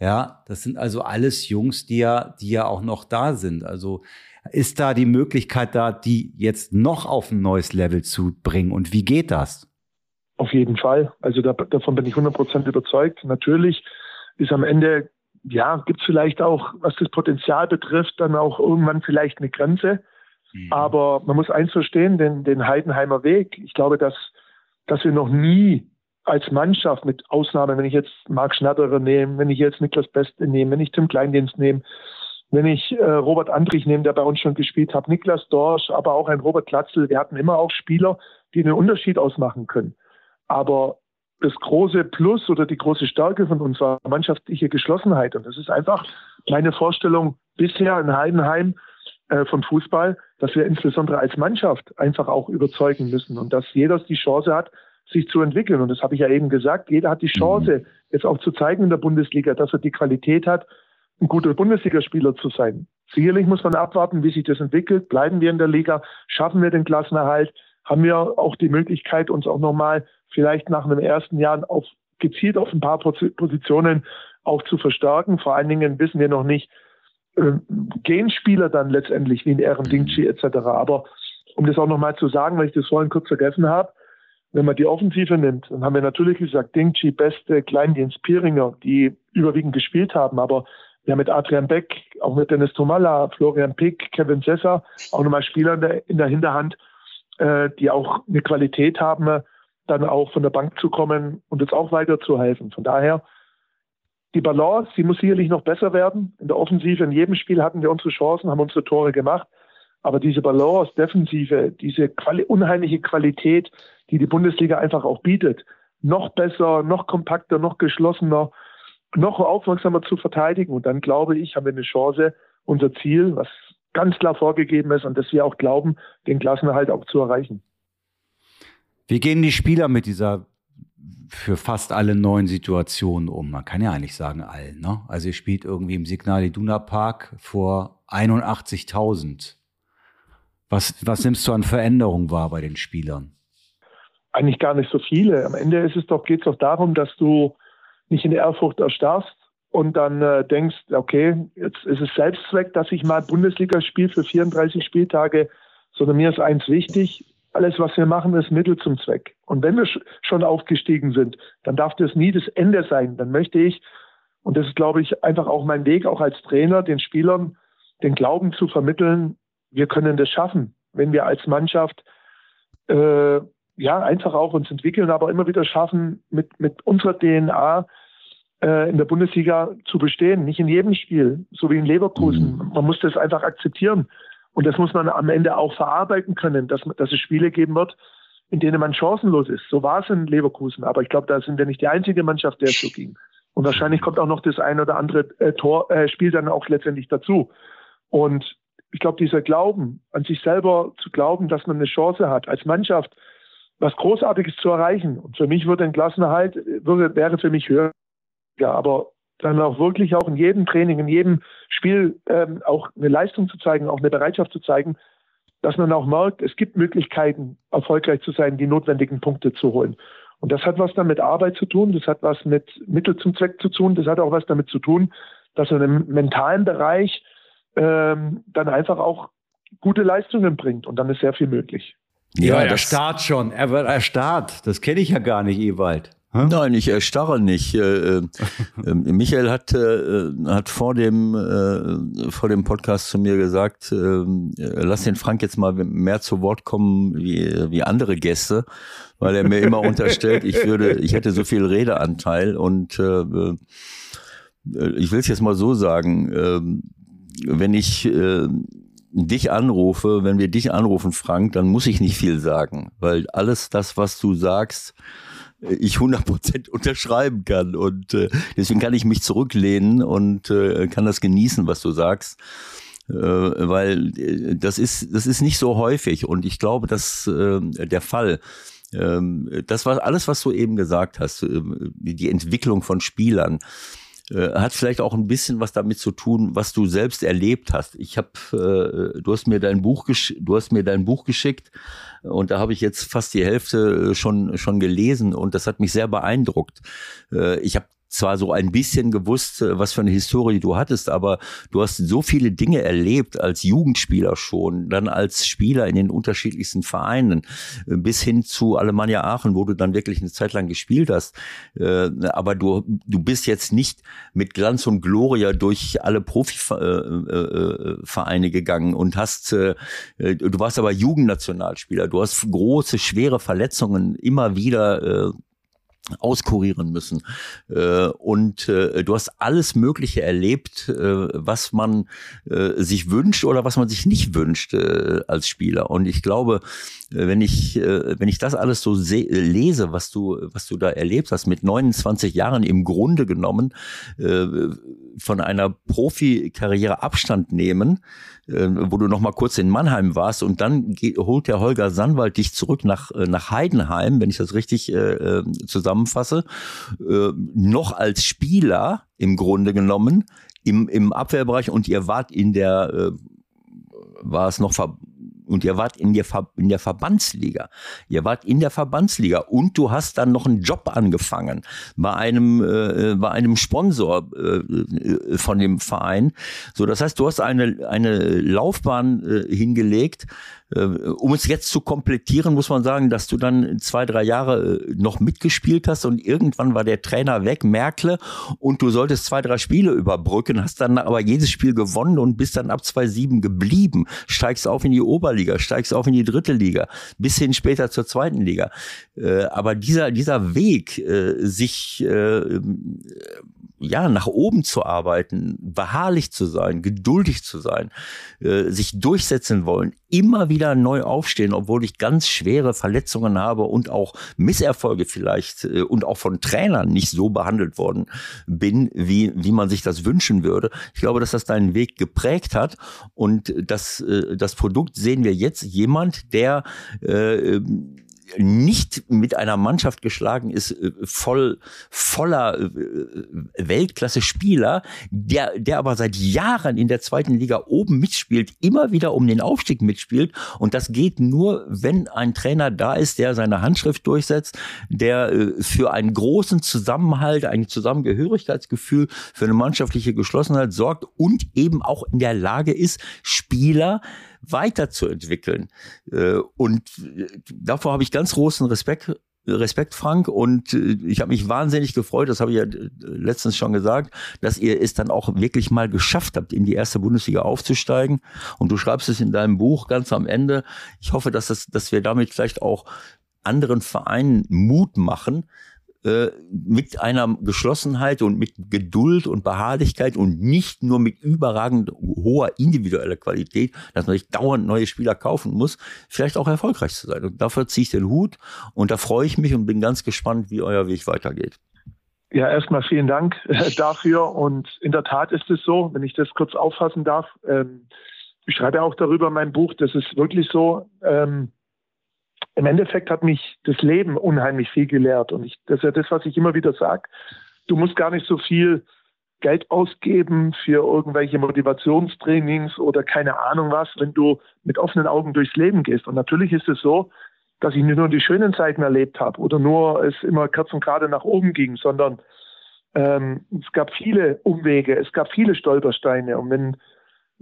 ja, das sind also alles Jungs, die ja, die ja auch noch da sind. Also ist da die Möglichkeit da, die jetzt noch auf ein neues Level zu bringen? Und wie geht das? Auf jeden Fall. Also da, davon bin ich 100% überzeugt. Natürlich ist am Ende ja, gibt es vielleicht auch, was das Potenzial betrifft, dann auch irgendwann vielleicht eine Grenze. Mhm. Aber man muss eins verstehen, den, den Heidenheimer Weg. Ich glaube, dass, dass wir noch nie als Mannschaft, mit Ausnahme, wenn ich jetzt Marc Schnatterer nehme, wenn ich jetzt Niklas Beste nehme, wenn ich Tim Kleindienst nehme, wenn ich äh, Robert Andrich nehme, der bei uns schon gespielt hat, Niklas Dorsch, aber auch ein Robert Klatzel, wir hatten immer auch Spieler, die einen Unterschied ausmachen können. Aber das große Plus oder die große Stärke von unserer mannschaftliche Geschlossenheit. Und das ist einfach meine Vorstellung bisher in Heidenheim äh, von Fußball, dass wir insbesondere als Mannschaft einfach auch überzeugen müssen und dass jeder die Chance hat, sich zu entwickeln. Und das habe ich ja eben gesagt. Jeder hat die Chance, mhm. jetzt auch zu zeigen in der Bundesliga, dass er die Qualität hat, ein guter Bundesligaspieler zu sein. Sicherlich muss man abwarten, wie sich das entwickelt. Bleiben wir in der Liga? Schaffen wir den Klassenerhalt? Haben wir auch die Möglichkeit, uns auch nochmal vielleicht nach einem ersten Jahr auf, gezielt auf ein paar Positionen auch zu verstärken. Vor allen Dingen wissen wir noch nicht, äh, gehen Spieler dann letztendlich wie in Ehren Dingchi etc. Aber um das auch nochmal zu sagen, weil ich das vorhin kurz vergessen habe, wenn man die Offensive nimmt, dann haben wir natürlich gesagt, Dingchi, Beste, Kleindienst, Piringer, die überwiegend gespielt haben, aber wir haben mit Adrian Beck, auch mit Dennis Tomalla, Florian Pick, Kevin Sessa, auch nochmal Spieler in der, in der Hinterhand, äh, die auch eine Qualität haben, dann auch von der Bank zu kommen und uns auch weiterzuhelfen. Von daher die Balance, die muss sicherlich noch besser werden. In der Offensive, in jedem Spiel hatten wir unsere Chancen, haben unsere Tore gemacht. Aber diese Balance, Defensive, diese Quali unheimliche Qualität, die die Bundesliga einfach auch bietet, noch besser, noch kompakter, noch geschlossener, noch aufmerksamer zu verteidigen. Und dann glaube ich, haben wir eine Chance, unser Ziel, was ganz klar vorgegeben ist und dass wir auch glauben, den Klassenerhalt auch zu erreichen. Wie gehen die Spieler mit dieser für fast alle neuen Situationen um? Man kann ja eigentlich sagen allen. Ne? Also ihr spielt irgendwie im Signal Iduna Park vor 81.000. Was, was nimmst du an Veränderungen wahr bei den Spielern? Eigentlich gar nicht so viele. Am Ende ist es doch, geht es doch darum, dass du nicht in der Ehrfurcht erstarrst und dann äh, denkst, okay, jetzt ist es Selbstzweck, dass ich mal Bundesliga spiele für 34 Spieltage, sondern mir ist eins wichtig, alles, was wir machen, ist Mittel zum Zweck. Und wenn wir schon aufgestiegen sind, dann darf das nie das Ende sein. Dann möchte ich, und das ist, glaube ich, einfach auch mein Weg, auch als Trainer, den Spielern den Glauben zu vermitteln, wir können das schaffen, wenn wir als Mannschaft äh, ja einfach auch uns entwickeln, aber immer wieder schaffen, mit, mit unserer DNA äh, in der Bundesliga zu bestehen. Nicht in jedem Spiel, so wie in Leverkusen. Mhm. Man muss das einfach akzeptieren. Und das muss man am Ende auch verarbeiten können, dass, dass es Spiele geben wird, in denen man chancenlos ist. So war es in Leverkusen. Aber ich glaube, da sind wir nicht die einzige Mannschaft, der so ging. Und wahrscheinlich kommt auch noch das ein oder andere äh, Tor, äh, Spiel dann auch letztendlich dazu. Und ich glaube, dieser Glauben, an sich selber zu glauben, dass man eine Chance hat, als Mannschaft was Großartiges zu erreichen. Und für mich würde ein Klassenerhalt, würde, wäre für mich höher. Ja, aber dann auch wirklich auch in jedem Training, in jedem Spiel ähm, auch eine Leistung zu zeigen, auch eine Bereitschaft zu zeigen, dass man auch merkt, es gibt Möglichkeiten, erfolgreich zu sein, die notwendigen Punkte zu holen. Und das hat was dann mit Arbeit zu tun, das hat was mit Mittel zum Zweck zu tun, das hat auch was damit zu tun, dass man im mentalen Bereich ähm, dann einfach auch gute Leistungen bringt und dann ist sehr viel möglich. Ja, ja er starrt schon, er wird erstarrt. Das kenne ich ja gar nicht, Ewald. Hm? Nein, ich erstarre nicht. Äh, äh, ähm, Michael hat, äh, hat vor, dem, äh, vor dem Podcast zu mir gesagt, äh, lass den Frank jetzt mal mehr zu Wort kommen wie, wie andere Gäste, weil er mir immer unterstellt, ich würde, ich hätte so viel Redeanteil und äh, äh ich will es jetzt mal so sagen, äh, wenn ich äh, dich anrufe, wenn wir dich anrufen, Frank, dann muss ich nicht viel sagen, weil alles das, was du sagst, ich 100% unterschreiben kann. Und äh, deswegen kann ich mich zurücklehnen und äh, kann das genießen, was du sagst. Äh, weil äh, das ist, das ist nicht so häufig. Und ich glaube, dass äh, der Fall, ähm, das war alles, was du eben gesagt hast, äh, die Entwicklung von Spielern, äh, hat vielleicht auch ein bisschen was damit zu tun, was du selbst erlebt hast. Ich habe, äh, du hast mir dein Buch, du hast mir dein Buch geschickt und da habe ich jetzt fast die Hälfte äh, schon schon gelesen und das hat mich sehr beeindruckt. Äh, ich habe zwar so ein bisschen gewusst, äh, was für eine Historie du hattest, aber du hast so viele Dinge erlebt als Jugendspieler schon, dann als Spieler in den unterschiedlichsten Vereinen, äh, bis hin zu Alemannia Aachen, wo du dann wirklich eine Zeit lang gespielt hast. Äh, aber du, du bist jetzt nicht mit Glanz und Gloria durch alle Profivereine gegangen und hast, du warst aber Jugendnationalspieler, du hast große, schwere Verletzungen immer wieder auskurieren müssen. Äh, und äh, du hast alles Mögliche erlebt, äh, was man sich wünscht oder was man sich nicht wünscht als Spieler. Und ich glaube, wenn ich, wenn ich das alles so lese, was du, was du da erlebt hast, mit 29 Jahren im Grunde genommen von einer Profikarriere Abstand nehmen, äh, wo du noch mal kurz in Mannheim warst und dann holt der Holger Sandwald dich zurück nach, äh, nach Heidenheim, wenn ich das richtig äh, äh, zusammenfasse, äh, noch als Spieler im Grunde genommen im, im Abwehrbereich und ihr wart in der, äh, war es noch ver und ihr wart in der, Ver in der Verbandsliga. Ihr wart in der Verbandsliga und du hast dann noch einen Job angefangen bei einem, äh, bei einem Sponsor äh, äh von dem Verein. So, das heißt, du hast eine, eine Laufbahn äh, hingelegt, äh, um es jetzt zu komplettieren, muss man sagen, dass du dann zwei, drei Jahre äh, noch mitgespielt hast und irgendwann war der Trainer weg, Merkle, und du solltest zwei, drei Spiele überbrücken, hast dann aber jedes Spiel gewonnen und bist dann ab 2-7 geblieben, steigst auf in die Oberliga, steigst auf in die dritte Liga, bis hin später zur zweiten Liga. Äh, aber dieser, dieser Weg, sich ja, nach oben zu arbeiten, beharrlich zu sein, geduldig zu sein, äh, sich durchsetzen wollen, immer wieder neu aufstehen, obwohl ich ganz schwere Verletzungen habe und auch Misserfolge vielleicht äh, und auch von Trainern nicht so behandelt worden bin, wie, wie man sich das wünschen würde. Ich glaube, dass das deinen Weg geprägt hat und das, äh, das Produkt sehen wir jetzt jemand, der äh, nicht mit einer Mannschaft geschlagen ist, äh, voll, voller äh, Weltklasse-Spieler, der, der aber seit Jahren in der zweiten Liga oben mitspielt, immer wieder um den Aufstieg mitspielt. Und das geht nur, wenn ein Trainer da ist, der seine Handschrift durchsetzt, der äh, für einen großen Zusammenhalt, ein Zusammengehörigkeitsgefühl, für eine mannschaftliche Geschlossenheit sorgt und eben auch in der Lage ist, Spieler weiterzuentwickeln. Äh, und äh, davor habe ich ganz großen Respekt Respekt, Frank. Und äh, ich habe mich wahnsinnig gefreut, das habe ich ja letztens schon gesagt, dass ihr es dann auch wirklich mal geschafft habt, in die erste Bundesliga aufzusteigen. Und du schreibst es in deinem Buch ganz am Ende. Ich hoffe, dass, das, dass wir damit vielleicht auch anderen Vereinen Mut machen, äh, mit einer Geschlossenheit und mit Geduld und Beharrlichkeit und nicht nur mit überragend hoher individueller Qualität, dass man sich dauernd neue Spieler kaufen muss, vielleicht auch erfolgreich zu sein. Und dafür ziehe ich den Hut und da freue ich mich und bin ganz gespannt, wie euer Weg weitergeht. Ja, erstmal vielen Dank äh, dafür. Und in der Tat ist es so, wenn ich das kurz auffassen darf, ähm, ich schreibe auch darüber in meinem Buch, das ist wirklich so, ähm, im Endeffekt hat mich das Leben unheimlich viel gelehrt. Und ich, das ist ja das, was ich immer wieder sage. Du musst gar nicht so viel Geld ausgeben für irgendwelche Motivationstrainings oder keine Ahnung was, wenn du mit offenen Augen durchs Leben gehst. Und natürlich ist es so, dass ich nicht nur die schönen Zeiten erlebt habe oder nur es immer kurz und gerade nach oben ging, sondern ähm, es gab viele Umwege, es gab viele Stolpersteine. Und wenn,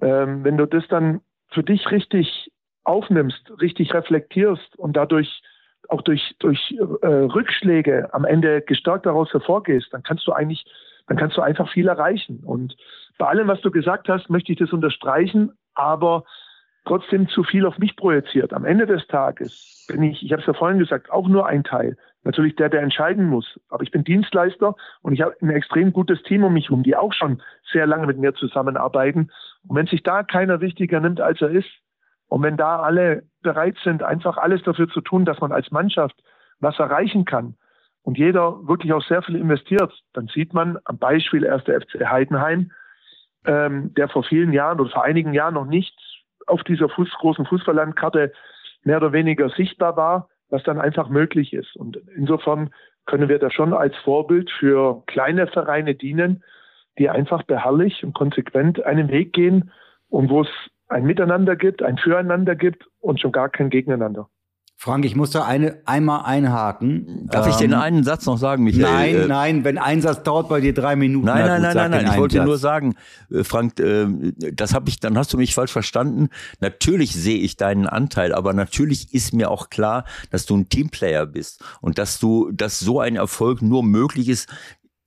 ähm, wenn du das dann für dich richtig aufnimmst, richtig reflektierst und dadurch auch durch, durch äh, Rückschläge am Ende gestärkt daraus hervorgehst, dann kannst du eigentlich, dann kannst du einfach viel erreichen. Und bei allem, was du gesagt hast, möchte ich das unterstreichen, aber trotzdem zu viel auf mich projiziert. Am Ende des Tages bin ich, ich habe es ja vorhin gesagt, auch nur ein Teil. Natürlich der, der entscheiden muss. Aber ich bin Dienstleister und ich habe ein extrem gutes Team um mich herum, die auch schon sehr lange mit mir zusammenarbeiten. Und wenn sich da keiner wichtiger nimmt, als er ist, und wenn da alle bereit sind, einfach alles dafür zu tun, dass man als Mannschaft was erreichen kann und jeder wirklich auch sehr viel investiert, dann sieht man am Beispiel erst der FC Heidenheim, ähm, der vor vielen Jahren oder vor einigen Jahren noch nicht auf dieser Fuß, großen Fußballlandkarte mehr oder weniger sichtbar war, was dann einfach möglich ist. Und insofern können wir da schon als Vorbild für kleine Vereine dienen, die einfach beharrlich und konsequent einen Weg gehen und wo es ein Miteinander gibt, ein Füreinander gibt und schon gar kein Gegeneinander. Frank, ich muss da eine, einmal einhaken. Darf ähm, ich den ähm, einen Satz noch sagen, Michael? Nein, äh, nein, wenn ein Satz dauert bei dir drei Minuten. Nein, nein, gut, nein, nein, nein. Ich wollte Satz. nur sagen, äh, Frank, äh, das habe ich, dann hast du mich falsch verstanden. Natürlich sehe ich deinen Anteil, aber natürlich ist mir auch klar, dass du ein Teamplayer bist und dass du, dass so ein Erfolg nur möglich ist,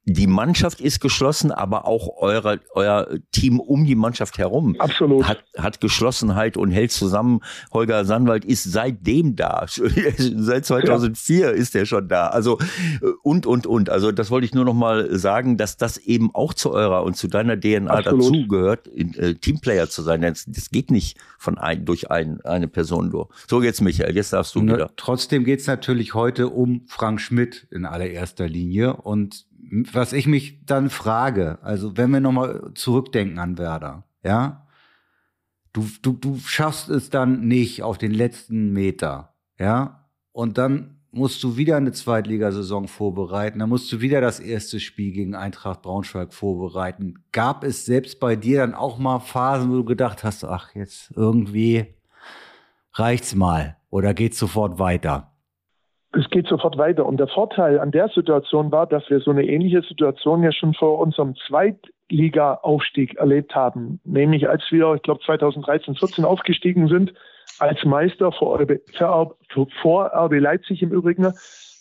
die Mannschaft ist geschlossen, aber auch eure, euer Team um die Mannschaft herum Absolut. Hat, hat Geschlossenheit und hält zusammen. Holger Sandwald ist seitdem da. Seit 2004 ja. ist er schon da. Also und, und, und. Also das wollte ich nur noch mal sagen, dass das eben auch zu eurer und zu deiner DNA Absolut. dazu gehört, äh, Teamplayer zu sein. Das, das geht nicht von ein, durch ein, eine Person durch. So jetzt Michael, jetzt darfst du Na, wieder. Trotzdem geht's natürlich heute um Frank Schmidt in allererster Linie und was ich mich dann frage, also wenn wir nochmal zurückdenken an Werder, ja, du, du, du schaffst es dann nicht auf den letzten Meter, ja, und dann musst du wieder eine Zweitligasaison vorbereiten, dann musst du wieder das erste Spiel gegen Eintracht Braunschweig vorbereiten. Gab es selbst bei dir dann auch mal Phasen, wo du gedacht hast, ach, jetzt irgendwie reicht's mal oder geht's sofort weiter? Es geht sofort weiter. Und der Vorteil an der Situation war, dass wir so eine ähnliche Situation ja schon vor unserem Zweitliga-Aufstieg erlebt haben. Nämlich als wir, ich glaube, 2013, 14 aufgestiegen sind, als Meister vor RB, vor RB Leipzig im Übrigen,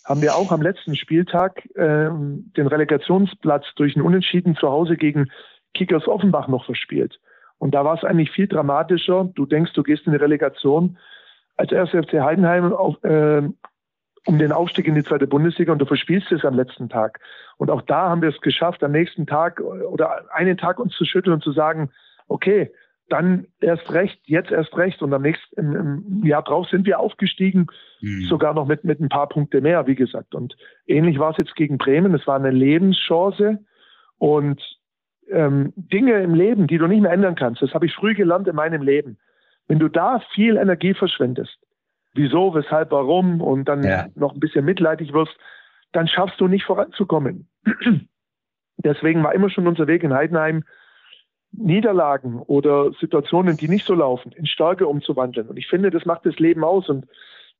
haben wir auch am letzten Spieltag äh, den Relegationsplatz durch ein Unentschieden zu Hause gegen Kickers Offenbach noch verspielt. Und da war es eigentlich viel dramatischer. Du denkst, du gehst in die Relegation. Als erst FC Heidenheim auf, äh, um den Aufstieg in die zweite Bundesliga und du verspielst es am letzten Tag. Und auch da haben wir es geschafft, am nächsten Tag oder einen Tag uns zu schütteln und zu sagen, okay, dann erst recht, jetzt erst recht. Und am nächsten im, im Jahr drauf sind wir aufgestiegen, mhm. sogar noch mit, mit ein paar Punkte mehr, wie gesagt. Und ähnlich war es jetzt gegen Bremen. Es war eine Lebenschance und ähm, Dinge im Leben, die du nicht mehr ändern kannst. Das habe ich früh gelernt in meinem Leben. Wenn du da viel Energie verschwendest, wieso, weshalb, warum und dann ja. noch ein bisschen mitleidig wirst, dann schaffst du nicht voranzukommen. Deswegen war immer schon unser Weg in Heidenheim, Niederlagen oder Situationen, die nicht so laufen, in Stärke umzuwandeln. Und ich finde, das macht das Leben aus. Und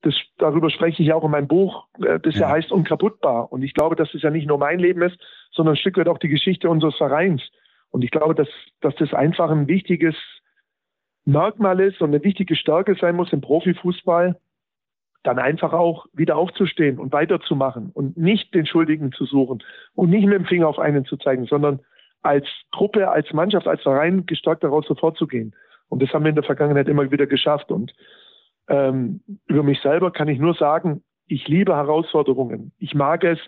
das, darüber spreche ich auch in meinem Buch, äh, das ja, heißt Unkaputtbar. Und ich glaube, dass es ja nicht nur mein Leben ist, sondern ein Stück weit auch die Geschichte unseres Vereins. Und ich glaube, dass, dass das einfach ein wichtiges Merkmal ist und eine wichtige Stärke sein muss im Profifußball, dann einfach auch wieder aufzustehen und weiterzumachen und nicht den Schuldigen zu suchen und nicht mit dem Finger auf einen zu zeigen, sondern als Truppe, als Mannschaft, als Verein gestärkt daraus hervorzugehen. Und das haben wir in der Vergangenheit immer wieder geschafft. Und ähm, über mich selber kann ich nur sagen, ich liebe Herausforderungen. Ich mag es,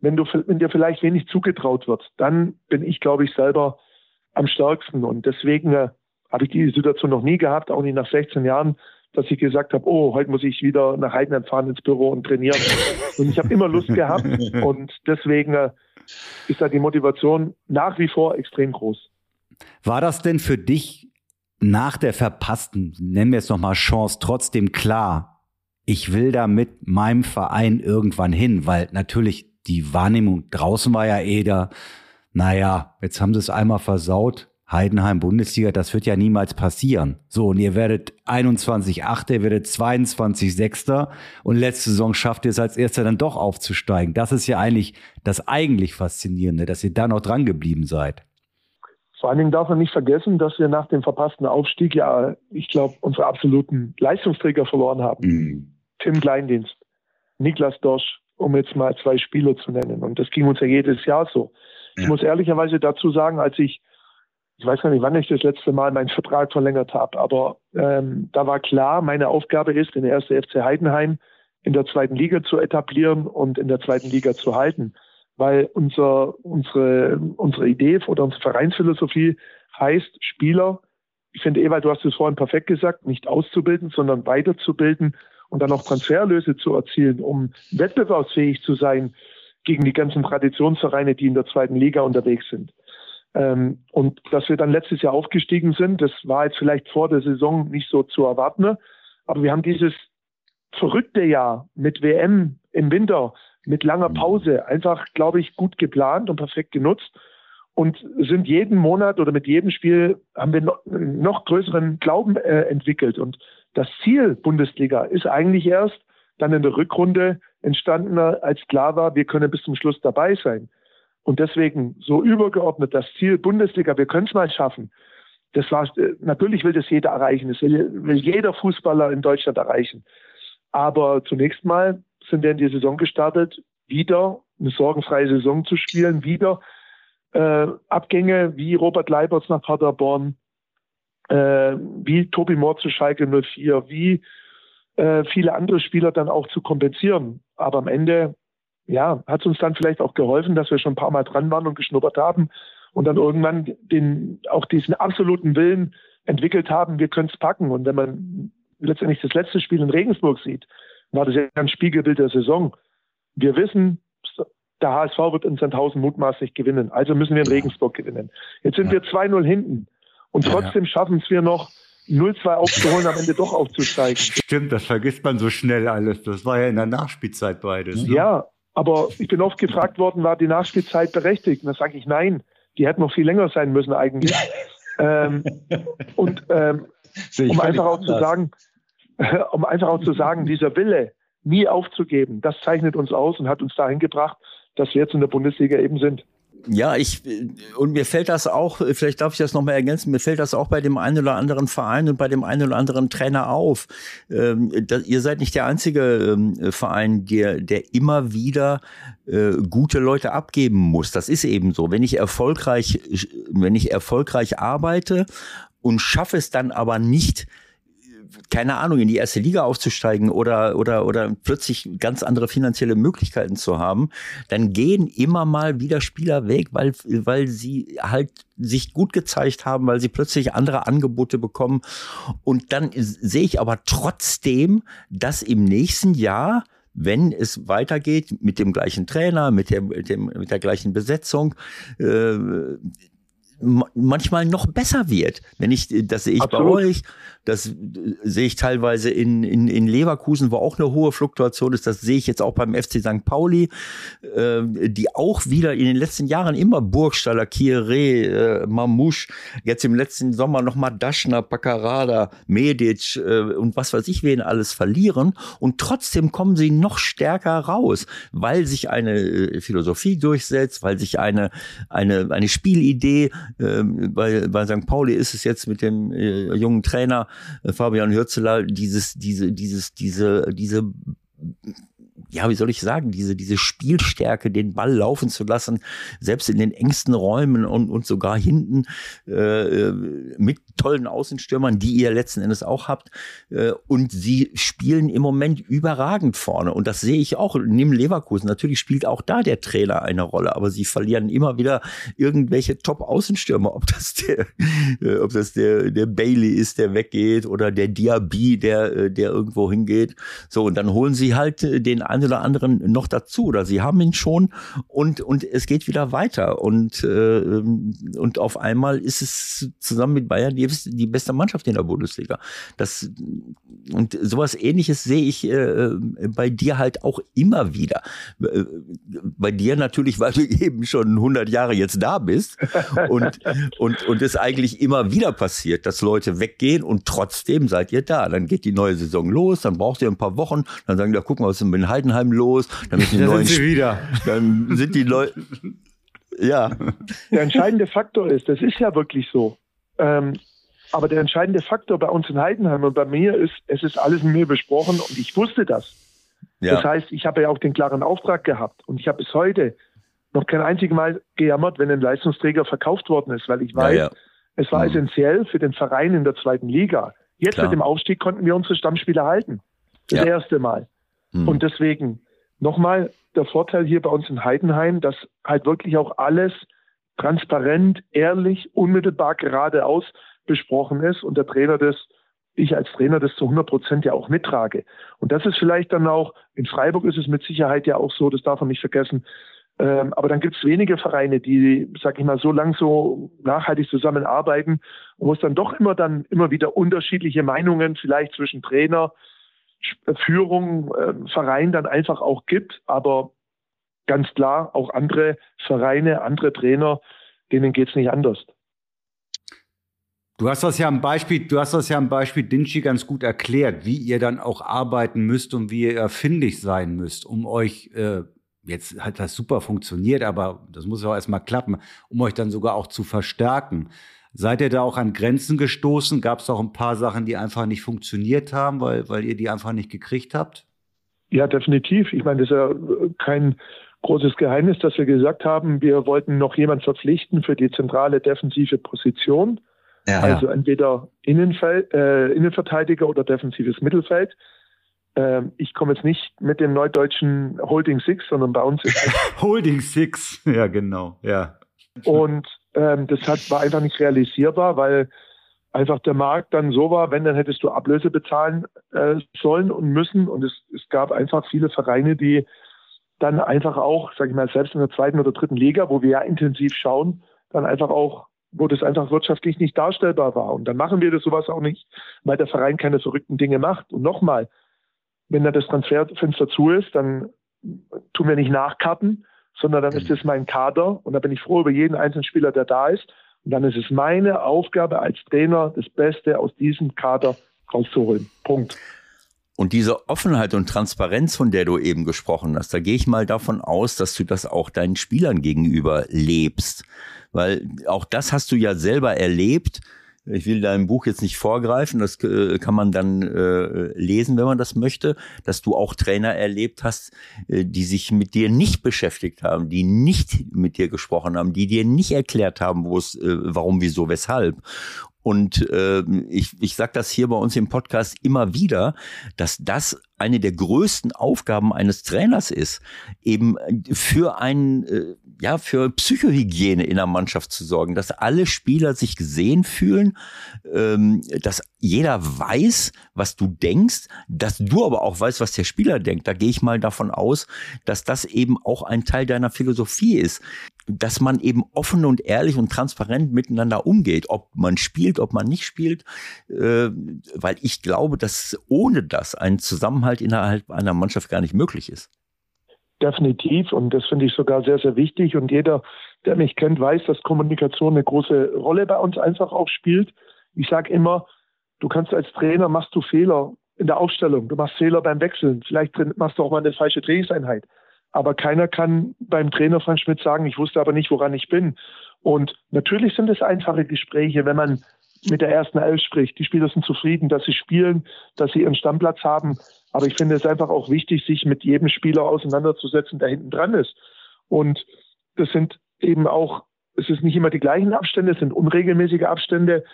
wenn, du, wenn dir vielleicht wenig zugetraut wird. Dann bin ich, glaube ich, selber am stärksten. Und deswegen äh, habe ich diese Situation noch nie gehabt, auch nicht nach 16 Jahren, dass ich gesagt habe, oh, heute muss ich wieder nach Heidenheim fahren ins Büro und trainieren. Und ich habe immer Lust gehabt. Und deswegen äh, ist da die Motivation nach wie vor extrem groß. War das denn für dich nach der verpassten, nennen wir es nochmal Chance, trotzdem klar, ich will da mit meinem Verein irgendwann hin, weil natürlich die Wahrnehmung draußen war ja eh da, naja, jetzt haben sie es einmal versaut, Heidenheim Bundesliga, das wird ja niemals passieren. So, und ihr werdet 21 Achter, ihr werdet 22 Sechster und letzte Saison schafft ihr es als Erster dann doch aufzusteigen. Das ist ja eigentlich das eigentlich Faszinierende, dass ihr da noch dran geblieben seid. Vor allen Dingen darf man nicht vergessen, dass wir nach dem verpassten Aufstieg ja, ich glaube, unsere absoluten Leistungsträger verloren haben. Mhm. Tim Kleindienst, Niklas Dorsch, um jetzt mal zwei Spieler zu nennen. Und das ging uns ja jedes Jahr so. Ja. Ich muss ehrlicherweise dazu sagen, als ich ich weiß gar nicht, wann ich das letzte Mal meinen Vertrag verlängert habe, aber ähm, da war klar, meine Aufgabe ist, den erste FC Heidenheim in der zweiten Liga zu etablieren und in der zweiten Liga zu halten. Weil unser, unsere, unsere Idee oder unsere Vereinsphilosophie heißt, Spieler, ich finde, Ewald, du hast es vorhin perfekt gesagt, nicht auszubilden, sondern weiterzubilden und dann auch Transferlöse zu erzielen, um wettbewerbsfähig zu sein gegen die ganzen Traditionsvereine, die in der zweiten Liga unterwegs sind. Ähm, und dass wir dann letztes Jahr aufgestiegen sind, das war jetzt vielleicht vor der Saison nicht so zu erwarten. Aber wir haben dieses verrückte Jahr mit WM im Winter, mit langer Pause, einfach, glaube ich, gut geplant und perfekt genutzt und sind jeden Monat oder mit jedem Spiel haben wir noch, noch größeren Glauben äh, entwickelt. Und das Ziel Bundesliga ist eigentlich erst dann in der Rückrunde entstanden, als klar war, wir können bis zum Schluss dabei sein. Und deswegen so übergeordnet das Ziel Bundesliga, wir können es mal schaffen. Das war, natürlich will das jeder erreichen. Das will, will jeder Fußballer in Deutschland erreichen. Aber zunächst mal sind wir in die Saison gestartet, wieder eine sorgenfreie Saison zu spielen, wieder äh, Abgänge wie Robert Leiberts nach Paderborn, äh, wie Tobi Mohr zu Schalke 04, wie äh, viele andere Spieler dann auch zu kompensieren. Aber am Ende ja, hat uns dann vielleicht auch geholfen, dass wir schon ein paar Mal dran waren und geschnuppert haben und dann irgendwann den, auch diesen absoluten Willen entwickelt haben, wir können es packen. Und wenn man letztendlich das letzte Spiel in Regensburg sieht, war das ja ein Spiegelbild der Saison. Wir wissen, der HSV wird in Sandhausen mutmaßlich gewinnen, also müssen wir in Regensburg gewinnen. Jetzt sind ja. wir 2-0 hinten und trotzdem ja. schaffen es wir noch, 0-2 aufzuholen, am Ende doch aufzusteigen. Stimmt, das vergisst man so schnell alles. Das war ja in der Nachspielzeit beides. Ne? Ja, aber ich bin oft gefragt worden, war die Nachspielzeit berechtigt? Und da sage ich nein, die hätte noch viel länger sein müssen eigentlich. ähm, und ähm, um einfach auch zu sagen, um einfach auch zu sagen, dieser Wille, nie aufzugeben, das zeichnet uns aus und hat uns dahin gebracht, dass wir jetzt in der Bundesliga eben sind. Ja, ich und mir fällt das auch, vielleicht darf ich das nochmal ergänzen, mir fällt das auch bei dem einen oder anderen Verein und bei dem einen oder anderen Trainer auf. Ähm, das, ihr seid nicht der einzige ähm, Verein, der, der immer wieder äh, gute Leute abgeben muss. Das ist eben so. Wenn ich erfolgreich, wenn ich erfolgreich arbeite und schaffe es dann aber nicht, keine Ahnung, in die erste Liga aufzusteigen oder, oder, oder plötzlich ganz andere finanzielle Möglichkeiten zu haben, dann gehen immer mal wieder Spieler weg, weil, weil sie halt sich gut gezeigt haben, weil sie plötzlich andere Angebote bekommen. Und dann sehe ich aber trotzdem, dass im nächsten Jahr wenn es weitergeht mit dem gleichen Trainer, mit, der, mit, dem, mit der gleichen Besetzung, äh, manchmal noch besser wird. Wenn ich, das sehe ich Absolut. bei euch, das äh, sehe ich teilweise in, in, in Leverkusen, wo auch eine hohe Fluktuation ist. Das sehe ich jetzt auch beim FC St. Pauli, äh, die auch wieder in den letzten Jahren immer Burgstaller, Kieré, äh, Mamouche, jetzt im letzten Sommer nochmal Daschner, Paccarada, Medic äh, und was weiß ich wen alles verlieren. Und trotzdem kommen sie noch stärker raus, weil sich eine äh, Philosophie durchsetzt, weil sich eine, eine, eine Spielidee, äh, bei, bei St. Pauli ist es jetzt mit dem äh, jungen Trainer äh, Fabian Hürzeler dieses, diese, dieses, diese, diese ja, wie soll ich sagen, diese, diese Spielstärke, den Ball laufen zu lassen, selbst in den engsten Räumen und, und sogar hinten äh, mit tollen Außenstürmern, die ihr letzten Endes auch habt. Äh, und sie spielen im Moment überragend vorne. Und das sehe ich auch neben Leverkusen. Natürlich spielt auch da der Trainer eine Rolle, aber sie verlieren immer wieder irgendwelche Top-Außenstürmer, ob das der, äh, ob das der, der Bailey ist, der weggeht oder der Diaby, der, äh, der irgendwo hingeht. So, und dann holen sie halt äh, den einen oder anderen noch dazu oder sie haben ihn schon und, und es geht wieder weiter und, äh, und auf einmal ist es zusammen mit Bayern die, die beste Mannschaft in der Bundesliga. Das, und sowas ähnliches sehe ich äh, bei dir halt auch immer wieder. Äh, bei dir natürlich, weil du eben schon 100 Jahre jetzt da bist und, und, und es eigentlich immer wieder passiert, dass Leute weggehen und trotzdem seid ihr da. Dann geht die neue Saison los, dann braucht ihr ein paar Wochen, dann sagen, da gucken wir, was ist mit Heiden Heidenheim los, dann müssen die da neuen sind sie wieder. Dann sind die Leute ja. Der entscheidende Faktor ist, das ist ja wirklich so. Ähm, aber der entscheidende Faktor bei uns in Heidenheim und bei mir ist, es ist alles mit mir besprochen und ich wusste das. Ja. Das heißt, ich habe ja auch den klaren Auftrag gehabt und ich habe bis heute noch kein einziges Mal gejammert, wenn ein Leistungsträger verkauft worden ist, weil ich weiß, ja, ja. es war mhm. essentiell für den Verein in der zweiten Liga. Jetzt Klar. mit dem Aufstieg konnten wir unsere Stammspieler halten. Das erste Mal. Mhm. Und deswegen nochmal der Vorteil hier bei uns in Heidenheim, dass halt wirklich auch alles transparent, ehrlich, unmittelbar geradeaus besprochen ist und der Trainer das, ich als Trainer das zu 100 Prozent ja auch mittrage. Und das ist vielleicht dann auch, in Freiburg ist es mit Sicherheit ja auch so, das darf man nicht vergessen, ähm, aber dann gibt es wenige Vereine, die, sag ich mal, so lang so nachhaltig zusammenarbeiten, wo es dann doch immer dann immer wieder unterschiedliche Meinungen vielleicht zwischen Trainer, Führung, äh, Verein dann einfach auch gibt. Aber ganz klar, auch andere Vereine, andere Trainer, denen geht es nicht anders. Du hast das ja am Beispiel, du hast das ja am Beispiel Dinci ganz gut erklärt, wie ihr dann auch arbeiten müsst und wie ihr erfindig sein müsst, um euch, äh, jetzt hat das super funktioniert, aber das muss ja auch erstmal klappen, um euch dann sogar auch zu verstärken. Seid ihr da auch an Grenzen gestoßen? Gab es auch ein paar Sachen, die einfach nicht funktioniert haben, weil, weil ihr die einfach nicht gekriegt habt? Ja, definitiv. Ich meine, das ist ja kein großes Geheimnis, dass wir gesagt haben, wir wollten noch jemand verpflichten für die zentrale defensive Position. Ja, also ja. entweder Innenfeld, äh, Innenverteidiger oder defensives Mittelfeld. Ähm, ich komme jetzt nicht mit dem neudeutschen Holding Six, sondern bei uns ist Holding Six, ja genau, ja. Und ähm, das hat, war einfach nicht realisierbar, weil einfach der Markt dann so war, wenn, dann hättest du Ablöse bezahlen äh, sollen und müssen. Und es, es gab einfach viele Vereine, die dann einfach auch, sag ich mal, selbst in der zweiten oder dritten Liga, wo wir ja intensiv schauen, dann einfach auch, wo das einfach wirtschaftlich nicht darstellbar war. Und dann machen wir das sowas auch nicht, weil der Verein keine verrückten Dinge macht. Und nochmal, wenn da das Transferfenster zu ist, dann tun wir nicht nachkarten, sondern dann ist es mein Kader und da bin ich froh über jeden einzelnen Spieler, der da ist. Und dann ist es meine Aufgabe als Trainer, das Beste aus diesem Kader rauszuholen. Punkt. Und diese Offenheit und Transparenz, von der du eben gesprochen hast, da gehe ich mal davon aus, dass du das auch deinen Spielern gegenüber lebst. Weil auch das hast du ja selber erlebt ich will deinem Buch jetzt nicht vorgreifen, das äh, kann man dann äh, lesen, wenn man das möchte, dass du auch Trainer erlebt hast, äh, die sich mit dir nicht beschäftigt haben, die nicht mit dir gesprochen haben, die dir nicht erklärt haben, wo es, warum, wieso, weshalb. Und äh, ich, ich sage das hier bei uns im Podcast immer wieder, dass das eine der größten Aufgaben eines Trainers ist, eben für einen, äh, ja, für Psychohygiene in der Mannschaft zu sorgen, dass alle Spieler sich gesehen fühlen, ähm, dass jeder weiß, was du denkst, dass du aber auch weißt, was der Spieler denkt. Da gehe ich mal davon aus, dass das eben auch ein Teil deiner Philosophie ist, dass man eben offen und ehrlich und transparent miteinander umgeht, ob man spielt, ob man nicht spielt, äh, weil ich glaube, dass ohne das ein Zusammenhalt innerhalb einer Mannschaft gar nicht möglich ist. Definitiv und das finde ich sogar sehr, sehr wichtig und jeder, der mich kennt, weiß, dass Kommunikation eine große Rolle bei uns einfach auch spielt. Ich sage immer, du kannst als Trainer, machst du Fehler in der Aufstellung, du machst Fehler beim Wechseln, vielleicht machst du auch mal eine falsche Trainingseinheit. Aber keiner kann beim Trainer Frank Schmidt sagen, ich wusste aber nicht, woran ich bin. Und natürlich sind es einfache Gespräche, wenn man mit der ersten Elf spricht. Die Spieler sind zufrieden, dass sie spielen, dass sie ihren Stammplatz haben. Aber ich finde es einfach auch wichtig, sich mit jedem Spieler auseinanderzusetzen, der hinten dran ist. Und das sind eben auch, es ist nicht immer die gleichen Abstände, es sind unregelmäßige Abstände.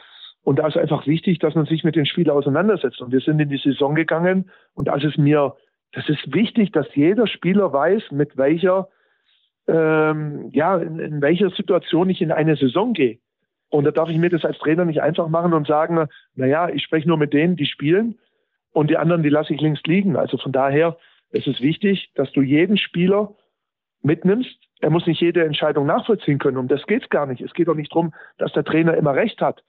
Und da ist einfach wichtig, dass man sich mit den Spielern auseinandersetzt. Und wir sind in die Saison gegangen und als es mir das ist wichtig, dass jeder Spieler weiß, mit welcher, ähm, ja, in, in welcher Situation ich in eine Saison gehe. Und da darf ich mir das als Trainer nicht einfach machen und sagen, na ja, ich spreche nur mit denen, die spielen und die anderen, die lasse ich links liegen. Also von daher ist es wichtig, dass du jeden Spieler mitnimmst. Er muss nicht jede Entscheidung nachvollziehen können. Um das geht es gar nicht. Es geht auch nicht darum, dass der Trainer immer recht hat.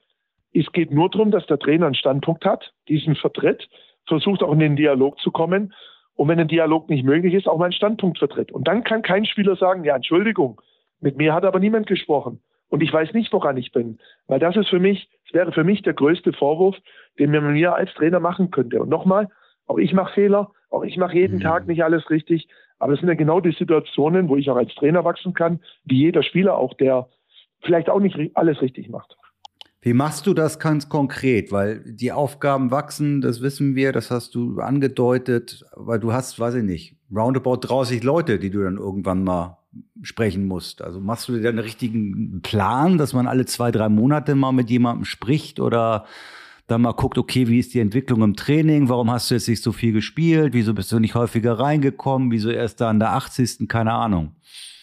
Es geht nur darum, dass der Trainer einen Standpunkt hat, diesen vertritt, versucht auch in den Dialog zu kommen und wenn ein Dialog nicht möglich ist, auch meinen Standpunkt vertritt. Und dann kann kein Spieler sagen, ja, Entschuldigung, mit mir hat aber niemand gesprochen und ich weiß nicht, woran ich bin. Weil das ist für mich, das wäre für mich der größte Vorwurf, den man mir als Trainer machen könnte. Und nochmal, auch ich mache Fehler, auch ich mache jeden mhm. Tag nicht alles richtig, aber es sind ja genau die Situationen, wo ich auch als Trainer wachsen kann, wie jeder Spieler auch, der vielleicht auch nicht alles richtig macht. Wie machst du das ganz konkret? Weil die Aufgaben wachsen, das wissen wir, das hast du angedeutet, weil du hast, weiß ich nicht, roundabout 30 Leute, die du dann irgendwann mal sprechen musst. Also machst du dir einen richtigen Plan, dass man alle zwei, drei Monate mal mit jemandem spricht oder dann mal guckt, okay, wie ist die Entwicklung im Training? Warum hast du jetzt nicht so viel gespielt? Wieso bist du nicht häufiger reingekommen? Wieso erst da an der 80. Keine Ahnung.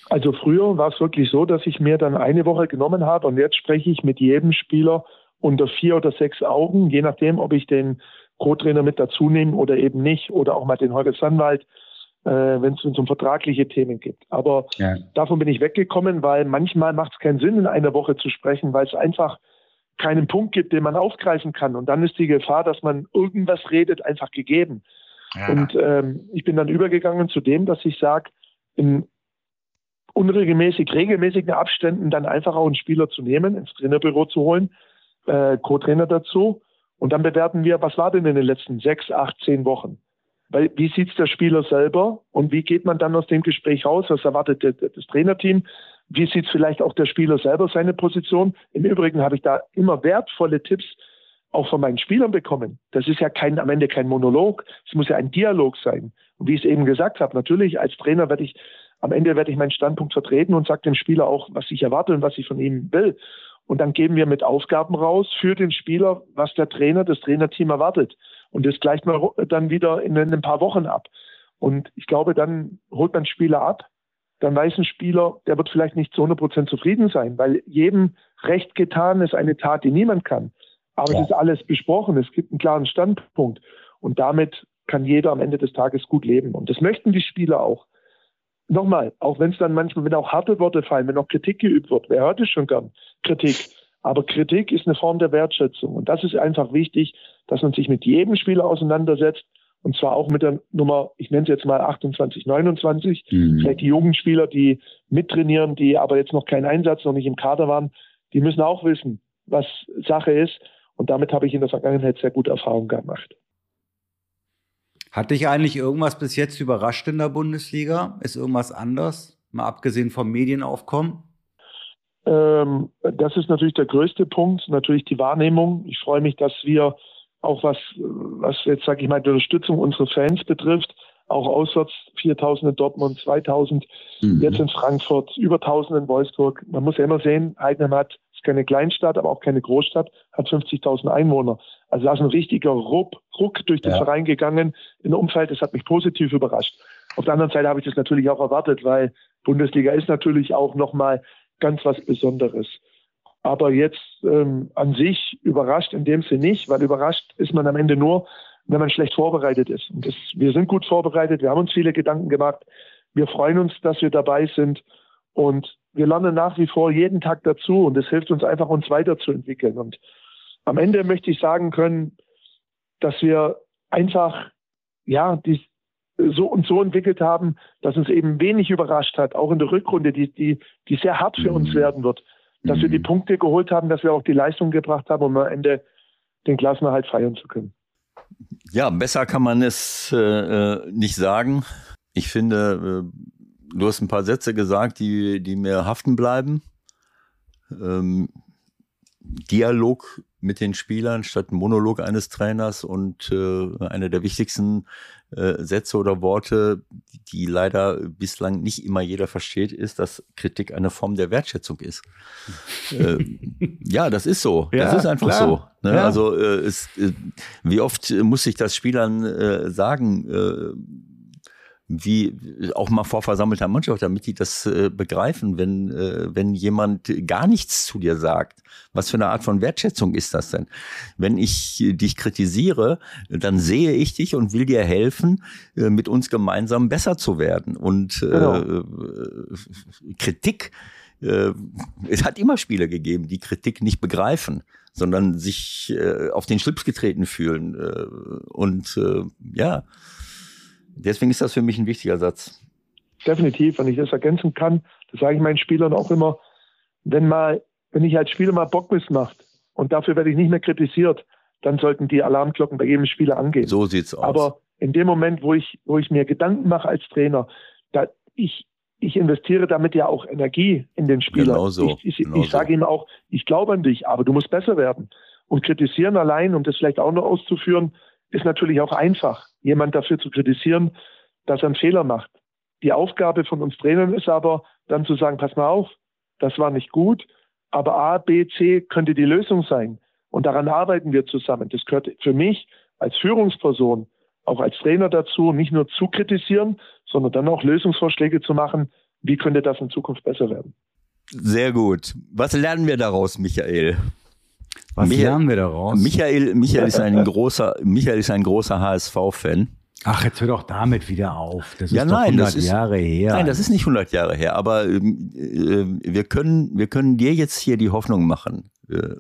Also früher war es wirklich so, dass ich mir dann eine Woche genommen habe und jetzt spreche ich mit jedem Spieler unter vier oder sechs Augen, je nachdem, ob ich den Co-Trainer mit dazu nehme oder eben nicht oder auch mal den Holger Sandwald, äh, wenn es um vertragliche Themen geht. Aber ja. davon bin ich weggekommen, weil manchmal macht es keinen Sinn, in einer Woche zu sprechen, weil es einfach keinen Punkt gibt, den man aufgreifen kann. Und dann ist die Gefahr, dass man irgendwas redet, einfach gegeben. Ja. Und ähm, ich bin dann übergegangen zu dem, dass ich sage, in unregelmäßig, regelmäßigen Abständen dann einfach auch einen Spieler zu nehmen, ins Trainerbüro zu holen, äh, Co-Trainer dazu. Und dann bewerten wir, was war denn in den letzten sechs, acht, zehn Wochen? Weil, wie sieht's der Spieler selber und wie geht man dann aus dem Gespräch raus? Was erwartet das Trainerteam? Wie sieht vielleicht auch der Spieler selber seine Position? Im Übrigen habe ich da immer wertvolle Tipps auch von meinen Spielern bekommen. Das ist ja kein, am Ende kein Monolog. Es muss ja ein Dialog sein. Und wie ich es eben gesagt habe, natürlich als Trainer werde ich am Ende werde ich meinen Standpunkt vertreten und sage dem Spieler auch, was ich erwarte und was ich von ihm will. Und dann geben wir mit Aufgaben raus für den Spieler, was der Trainer, das Trainerteam erwartet. Und das gleicht man dann wieder in, ein paar Wochen ab. Und ich glaube, dann holt man Spieler ab. Dann weiß ein Spieler, der wird vielleicht nicht zu 100 Prozent zufrieden sein, weil jedem Recht getan ist eine Tat, die niemand kann. Aber ja. es ist alles besprochen. Es gibt einen klaren Standpunkt. Und damit kann jeder am Ende des Tages gut leben. Und das möchten die Spieler auch nochmal, auch wenn es dann manchmal, wenn auch harte Worte fallen, wenn auch Kritik geübt wird, wer hört es schon gern? Kritik. Aber Kritik ist eine Form der Wertschätzung. Und das ist einfach wichtig, dass man sich mit jedem Spieler auseinandersetzt. Und zwar auch mit der Nummer, ich nenne es jetzt mal 28, 29. Mhm. Vielleicht die Jugendspieler, die mittrainieren, die aber jetzt noch keinen Einsatz, noch nicht im Kader waren, die müssen auch wissen, was Sache ist. Und damit habe ich in der Vergangenheit sehr gute Erfahrungen gemacht. Hat dich eigentlich irgendwas bis jetzt überrascht in der Bundesliga? Ist irgendwas anders, mal abgesehen vom Medienaufkommen? Ähm, das ist natürlich der größte Punkt, natürlich die Wahrnehmung. Ich freue mich, dass wir auch was, was jetzt sage ich mal die Unterstützung unserer Fans betrifft, auch auswärts 4000 in Dortmund, 2000 mhm. jetzt in Frankfurt, über 1000 in Wolfsburg. Man muss ja immer sehen, Heidenheim hat ist keine Kleinstadt, aber auch keine Großstadt, hat 50.000 Einwohner. Also da ist ein richtiger Ruck, Ruck durch den ja. Verein gegangen im Umfeld. Das hat mich positiv überrascht. Auf der anderen Seite habe ich das natürlich auch erwartet, weil Bundesliga ist natürlich auch nochmal ganz was Besonderes. Aber jetzt ähm, an sich überrascht in dem Sinne nicht, weil überrascht ist man am Ende nur, wenn man schlecht vorbereitet ist. Und das, wir sind gut vorbereitet, wir haben uns viele Gedanken gemacht. Wir freuen uns, dass wir dabei sind und wir lernen nach wie vor jeden Tag dazu und es hilft uns einfach, uns weiterzuentwickeln. Und am Ende möchte ich sagen können, dass wir einfach, ja, die, so und so entwickelt haben, dass uns eben wenig überrascht hat, auch in der Rückrunde, die, die, die sehr hart für uns mhm. werden wird, dass wir die mhm. Punkte geholt haben, dass wir auch die Leistung gebracht haben, um am Ende den Klassenerhalt feiern zu können. Ja, besser kann man es äh, äh, nicht sagen. Ich finde, äh, du hast ein paar Sätze gesagt, die, die mir haften bleiben. Ähm, Dialog mit den Spielern statt Monolog eines Trainers und äh, einer der wichtigsten äh, Sätze oder Worte, die leider bislang nicht immer jeder versteht, ist, dass Kritik eine Form der Wertschätzung ist. äh, ja, das ist so. Ja, das ist einfach klar. so. Ne? Ja. Also äh, es, äh, wie oft muss ich das Spielern äh, sagen? Äh, wie auch mal vor versammelter Mannschaft, damit die das äh, begreifen, wenn, äh, wenn jemand gar nichts zu dir sagt. Was für eine Art von Wertschätzung ist das denn? Wenn ich dich kritisiere, dann sehe ich dich und will dir helfen, äh, mit uns gemeinsam besser zu werden. Und äh, genau. äh, Kritik, äh, es hat immer Spiele gegeben, die Kritik nicht begreifen sondern sich äh, auf den Schlips getreten fühlen. Äh, und äh, ja, Deswegen ist das für mich ein wichtiger Satz. Definitiv, wenn ich das ergänzen kann, das sage ich meinen Spielern auch immer, wenn mal, wenn ich als Spieler mal Bockmiss macht und dafür werde ich nicht mehr kritisiert, dann sollten die Alarmglocken bei jedem Spieler angehen. So sieht's aus. Aber in dem Moment, wo ich, wo ich mir Gedanken mache als Trainer, da ich, ich investiere damit ja auch Energie in den Spieler. Genau so. Ich, ich, genau ich sage so. ihm auch, ich glaube an dich, aber du musst besser werden. Und kritisieren allein, um das vielleicht auch noch auszuführen, ist natürlich auch einfach, jemand dafür zu kritisieren, dass er einen Fehler macht. Die Aufgabe von uns Trainern ist aber dann zu sagen, pass mal auf, das war nicht gut, aber A, B, C könnte die Lösung sein. Und daran arbeiten wir zusammen. Das gehört für mich als Führungsperson, auch als Trainer dazu, nicht nur zu kritisieren, sondern dann auch Lösungsvorschläge zu machen, wie könnte das in Zukunft besser werden. Sehr gut. Was lernen wir daraus, Michael? Was Michael, lernen wir daraus? Michael, Michael ist ein großer, Michael ist ein großer HSV-Fan. Ach, jetzt hör doch damit wieder auf. Das ist ja, nein, 100 ist, Jahre her. Nein, das ist nicht 100 Jahre her. Aber ähm, äh, wir können, wir können dir jetzt hier die Hoffnung machen, äh,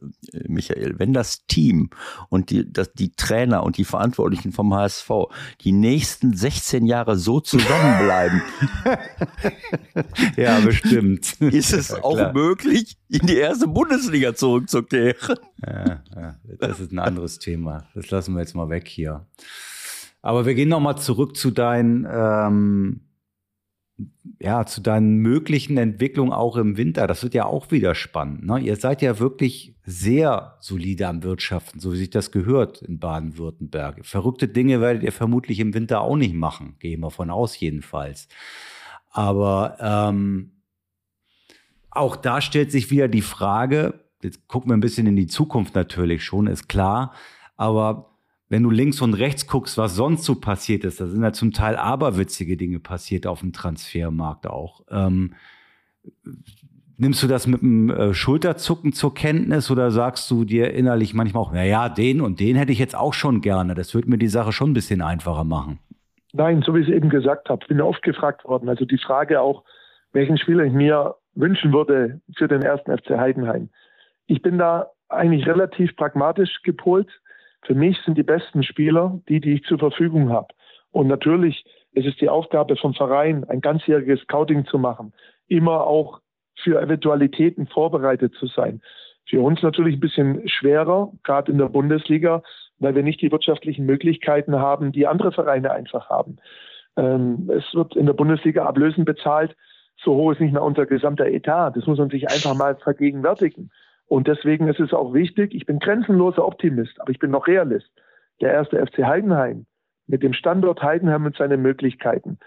Michael, wenn das Team und die, das, die Trainer und die Verantwortlichen vom HSV die nächsten 16 Jahre so zusammenbleiben. ja, bestimmt. Ist es ja, auch möglich, in die erste Bundesliga zurückzukehren? Ja, ja, das ist ein anderes Thema. Das lassen wir jetzt mal weg hier. Aber wir gehen noch mal zurück zu deinen, ähm, ja, zu deinen möglichen Entwicklungen auch im Winter. Das wird ja auch wieder spannend. Ne? Ihr seid ja wirklich sehr solide am Wirtschaften, so wie sich das gehört in Baden-Württemberg. Verrückte Dinge werdet ihr vermutlich im Winter auch nicht machen, gehe ich mal von aus jedenfalls. Aber ähm, auch da stellt sich wieder die Frage, jetzt gucken wir ein bisschen in die Zukunft natürlich schon, ist klar, aber wenn du links und rechts guckst, was sonst so passiert ist, da sind ja zum Teil aberwitzige Dinge passiert auf dem Transfermarkt auch. Ähm, nimmst du das mit einem äh, Schulterzucken zur Kenntnis oder sagst du dir innerlich manchmal auch, naja, den und den hätte ich jetzt auch schon gerne. Das würde mir die Sache schon ein bisschen einfacher machen. Nein, so wie ich es eben gesagt habe, bin oft gefragt worden. Also die Frage auch, welchen Spieler ich mir wünschen würde für den ersten FC Heidenheim. Ich bin da eigentlich relativ pragmatisch gepolt. Für mich sind die besten Spieler die, die ich zur Verfügung habe. Und natürlich ist es die Aufgabe vom Verein, ein ganzjähriges Scouting zu machen, immer auch für Eventualitäten vorbereitet zu sein. Für uns natürlich ein bisschen schwerer, gerade in der Bundesliga, weil wir nicht die wirtschaftlichen Möglichkeiten haben, die andere Vereine einfach haben. Ähm, es wird in der Bundesliga Ablösen bezahlt. So hoch ist nicht mehr unser gesamter Etat. Das muss man sich einfach mal vergegenwärtigen. Und deswegen ist es auch wichtig, ich bin grenzenloser Optimist, aber ich bin noch Realist. Der erste FC Heidenheim mit dem Standort Heidenheim und seinen Möglichkeiten,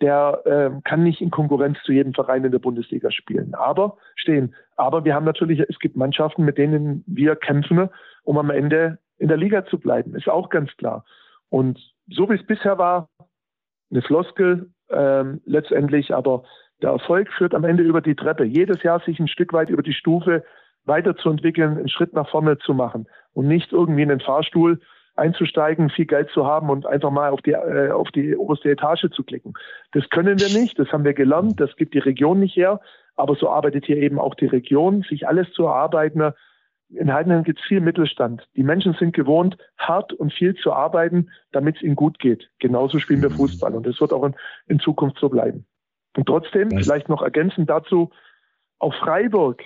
der äh, kann nicht in Konkurrenz zu jedem Verein in der Bundesliga spielen. Aber stehen. Aber wir haben natürlich, es gibt Mannschaften, mit denen wir kämpfen, um am Ende in der Liga zu bleiben. Ist auch ganz klar. Und so wie es bisher war, eine Floskel ähm, letztendlich, aber der Erfolg führt am Ende über die Treppe. Jedes Jahr sich ein Stück weit über die Stufe weiterzuentwickeln, einen Schritt nach vorne zu machen und nicht irgendwie in den Fahrstuhl einzusteigen, viel Geld zu haben und einfach mal auf die, äh, auf die oberste Etage zu klicken. Das können wir nicht, das haben wir gelernt, das gibt die Region nicht her, aber so arbeitet hier eben auch die Region, sich alles zu erarbeiten. In Heidenheim gibt es viel Mittelstand. Die Menschen sind gewohnt, hart und viel zu arbeiten, damit es ihnen gut geht. Genauso spielen wir Fußball und das wird auch in, in Zukunft so bleiben. Und trotzdem, vielleicht noch ergänzend dazu, auch Freiburg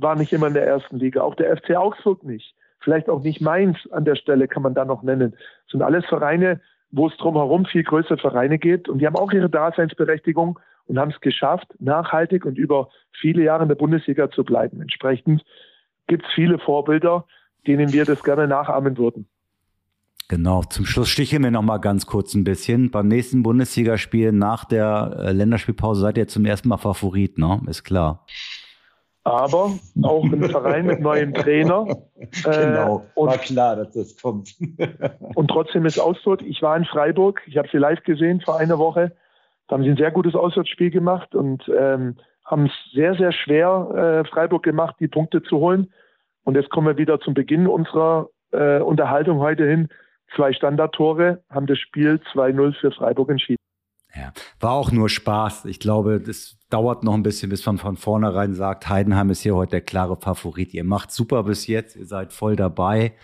war nicht immer in der ersten Liga, auch der FC Augsburg nicht vielleicht auch nicht Mainz an der Stelle kann man da noch nennen. Das sind alles Vereine, wo es drumherum viel größere Vereine gibt und die haben auch ihre Daseinsberechtigung und haben es geschafft, nachhaltig und über viele Jahre in der Bundesliga zu bleiben. Entsprechend gibt es viele Vorbilder, denen wir das gerne nachahmen würden. Genau, zum Schluss sticheln wir noch mal ganz kurz ein bisschen. Beim nächsten Bundesligaspiel nach der äh, Länderspielpause seid ihr zum ersten Mal Favorit, ne? Ist klar aber auch ein Verein mit neuem Trainer. Äh, genau, und, war klar, dass das kommt. und trotzdem ist Auswärts. Ich war in Freiburg, ich habe sie live gesehen vor einer Woche. Da haben sie ein sehr gutes Auswärtsspiel gemacht und ähm, haben es sehr, sehr schwer, äh, Freiburg gemacht, die Punkte zu holen. Und jetzt kommen wir wieder zum Beginn unserer äh, Unterhaltung heute hin. Zwei Standardtore haben das Spiel 2-0 für Freiburg entschieden. Ja, war auch nur Spaß. Ich glaube, das dauert noch ein bisschen, bis man von vornherein sagt, Heidenheim ist hier heute der klare Favorit. Ihr macht super bis jetzt, ihr seid voll dabei.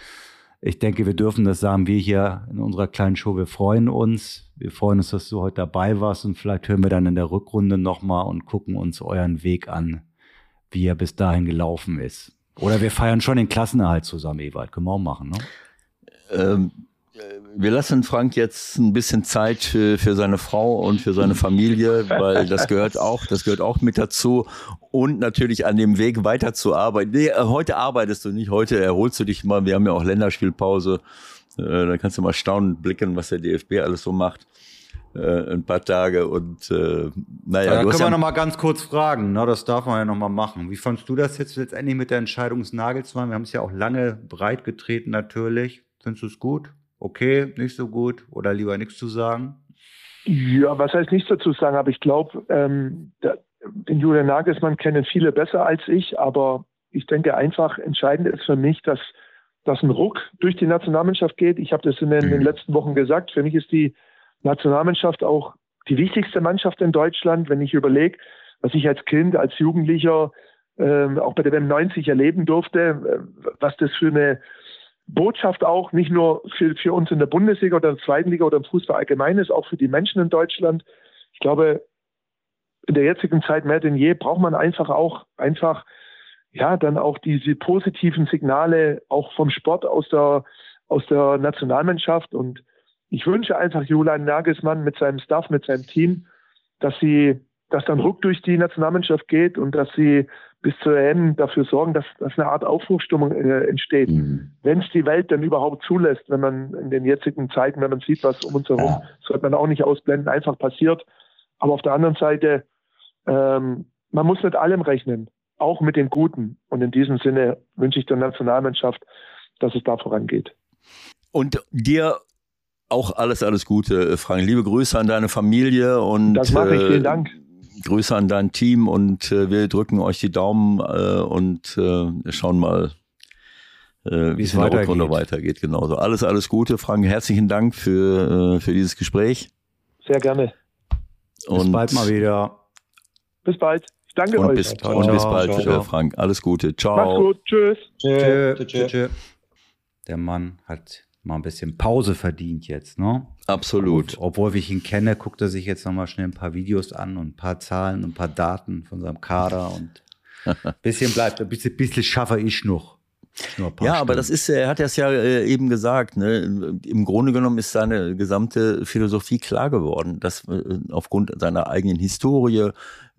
Ich denke, wir dürfen das sagen, wir hier in unserer kleinen Show, wir freuen uns. Wir freuen uns, dass du heute dabei warst und vielleicht hören wir dann in der Rückrunde nochmal und gucken uns euren Weg an, wie er bis dahin gelaufen ist. Oder wir feiern schon den Klassenerhalt zusammen, Ewald. Können wir auch machen, ne? Ähm, wir lassen Frank jetzt ein bisschen Zeit für, für seine Frau und für seine Familie, weil das gehört auch, das gehört auch mit dazu. Und natürlich an dem Weg weiterzuarbeiten. Nee, äh, heute arbeitest du nicht, heute erholst du dich mal. Wir haben ja auch Länderspielpause. Äh, da kannst du mal staunen blicken, was der DFB alles so macht. Äh, ein paar Tage und äh, naja. Da können wir ja noch mal ganz kurz fragen, ne? das darf man ja noch mal machen. Wie fandst du das jetzt letztendlich mit der Entscheidung des Nagelsmann? Wir haben es ja auch lange breit getreten natürlich. Findest du es gut? Okay, nicht so gut oder lieber nichts zu sagen? Ja, was heißt nichts dazu sagen, aber ich glaube, ähm, den Julian Nagelsmann kennen viele besser als ich, aber ich denke einfach, entscheidend ist für mich, dass, dass ein Ruck durch die Nationalmannschaft geht. Ich habe das in den, in den, mhm. letzten Wochen gesagt. Für mich ist die Nationalmannschaft auch die wichtigste Mannschaft in Deutschland, wenn ich überlege, was ich als Kind, als Jugendlicher äh, auch bei der WM 90 erleben durfte, äh, was das für eine Botschaft auch nicht nur für, für uns in der Bundesliga oder in der zweiten Liga oder im Fußball allgemein ist, auch für die Menschen in Deutschland. Ich glaube, in der jetzigen Zeit mehr denn je braucht man einfach auch einfach ja dann auch diese positiven Signale auch vom Sport aus der aus der Nationalmannschaft und ich wünsche einfach Julian Nagelsmann mit seinem Staff, mit seinem Team, dass sie, dass dann Ruck durch die Nationalmannschaft geht und dass sie bis zur EM dafür sorgen, dass, dass eine Art Aufbruchstimmung äh, entsteht. Mhm. Wenn es die Welt dann überhaupt zulässt, wenn man in den jetzigen Zeiten, wenn man sieht, was um uns herum, ja. sollte man auch nicht ausblenden, einfach passiert. Aber auf der anderen Seite, ähm, man muss mit allem rechnen, auch mit dem Guten. Und in diesem Sinne wünsche ich der Nationalmannschaft, dass es da vorangeht. Und dir auch alles, alles Gute, Frank. Liebe Grüße an deine Familie und. Das mache ich, vielen Dank. Grüße an dein Team und äh, wir drücken euch die Daumen äh, und äh, schauen mal, äh, wie es in der Rückrunde weitergeht. Genauso. Alles, alles Gute, Frank. Herzlichen Dank für, äh, für dieses Gespräch. Sehr gerne. Und bis bald mal wieder. Bis bald. Ich danke und euch. Bis, ciao, und bis bald, ciao, ciao. Frank. Alles Gute. Ciao. Macht's gut. Tschüss. Tschö, tschö, tschö. Der Mann hat mal ein bisschen Pause verdient jetzt, ne? Absolut. Obwohl, obwohl ich ihn kenne, guckt er sich jetzt nochmal schnell ein paar Videos an und ein paar Zahlen und ein paar Daten von seinem Kader und ein bisschen bleibt, ein bisschen, bisschen schaffe ich noch. Ja, Stunden. aber das ist, er hat das ja äh, eben gesagt, ne? im Grunde genommen ist seine gesamte Philosophie klar geworden, dass äh, aufgrund seiner eigenen Historie,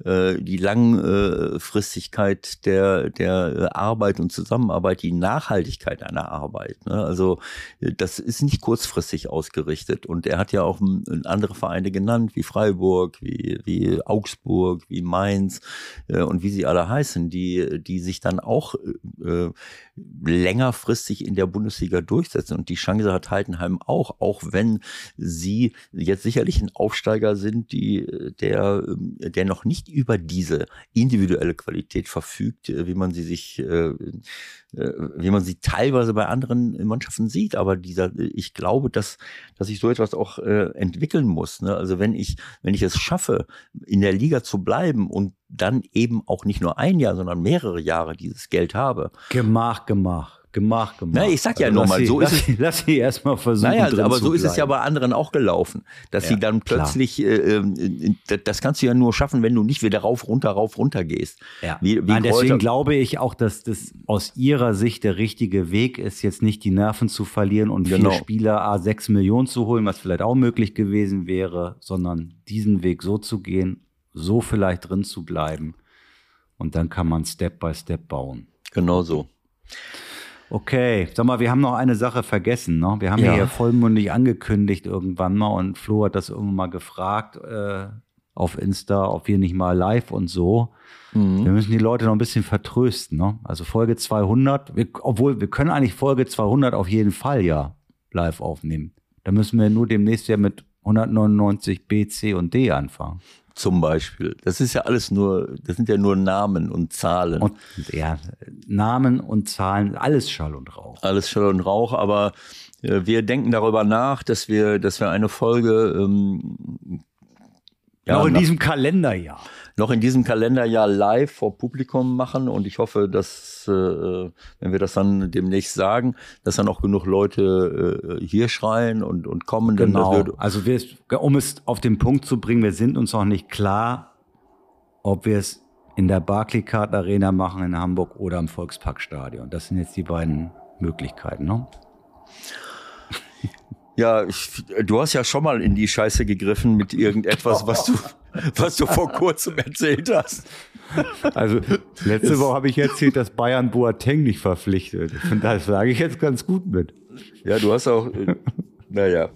äh, die Langfristigkeit der, der Arbeit und Zusammenarbeit, die Nachhaltigkeit einer Arbeit. Ne? Also das ist nicht kurzfristig ausgerichtet. Und er hat ja auch andere Vereine genannt, wie Freiburg, wie, wie Augsburg, wie Mainz äh, und wie sie alle heißen, die, die sich dann auch äh, längerfristig in der Bundesliga durchsetzen. Und die Chance hat Heidenheim auch, auch wenn sie jetzt sicherlich ein Aufsteiger sind, die, der, der noch nicht über diese individuelle Qualität verfügt, wie man sie sich, äh, äh, wie man sie teilweise bei anderen Mannschaften sieht. Aber dieser, ich glaube, dass, dass ich so etwas auch äh, entwickeln muss. Ne? Also wenn ich, wenn ich es schaffe, in der Liga zu bleiben und dann eben auch nicht nur ein Jahr, sondern mehrere Jahre dieses Geld habe. Gemach, gemach. Gemacht, gemacht. Na, ich sag ja also nur mal, so ist es. Lass sie erstmal versuchen. Naja, aber so ist es ja bei anderen auch gelaufen, dass ja, sie dann plötzlich, äh, äh, das kannst du ja nur schaffen, wenn du nicht wieder rauf, runter, rauf, runter gehst. Ja. Wie, wie Nein, deswegen glaube ich auch, dass das aus ihrer Sicht der richtige Weg ist, jetzt nicht die Nerven zu verlieren und genau. vier Spieler A 6 Millionen zu holen, was vielleicht auch möglich gewesen wäre, sondern diesen Weg so zu gehen, so vielleicht drin zu bleiben. Und dann kann man Step by Step bauen. Genau so. Okay, sag mal, wir haben noch eine Sache vergessen. Ne? Wir haben ja. hier vollmundig angekündigt irgendwann mal und Flo hat das irgendwann mal gefragt äh, auf Insta, ob wir nicht mal live und so. Mhm. Wir müssen die Leute noch ein bisschen vertrösten. Ne? Also Folge 200, wir, obwohl wir können eigentlich Folge 200 auf jeden Fall ja live aufnehmen. Da müssen wir nur demnächst ja mit 199 B, C und D anfangen zum Beispiel. Das ist ja alles nur, das sind ja nur Namen und Zahlen. Und, ja, Namen und Zahlen, alles Schall und Rauch. Alles Schall und Rauch, aber äh, wir denken darüber nach, dass wir, dass wir eine Folge ähm, ja, auch in diesem Kalenderjahr noch in diesem Kalenderjahr live vor Publikum machen und ich hoffe, dass, äh, wenn wir das dann demnächst sagen, dass dann auch genug Leute äh, hier schreien und, und kommen. Genau. also wir, um es auf den Punkt zu bringen, wir sind uns noch nicht klar, ob wir es in der Barclaycard Arena machen in Hamburg oder im Volksparkstadion. Das sind jetzt die beiden Möglichkeiten, ne? Ja, ich, du hast ja schon mal in die Scheiße gegriffen mit irgendetwas, was du, was du vor kurzem erzählt hast. Also letzte Woche habe ich erzählt, dass Bayern Boateng nicht verpflichtet. Und das sage ich jetzt ganz gut mit. Ja, du hast auch, äh, naja.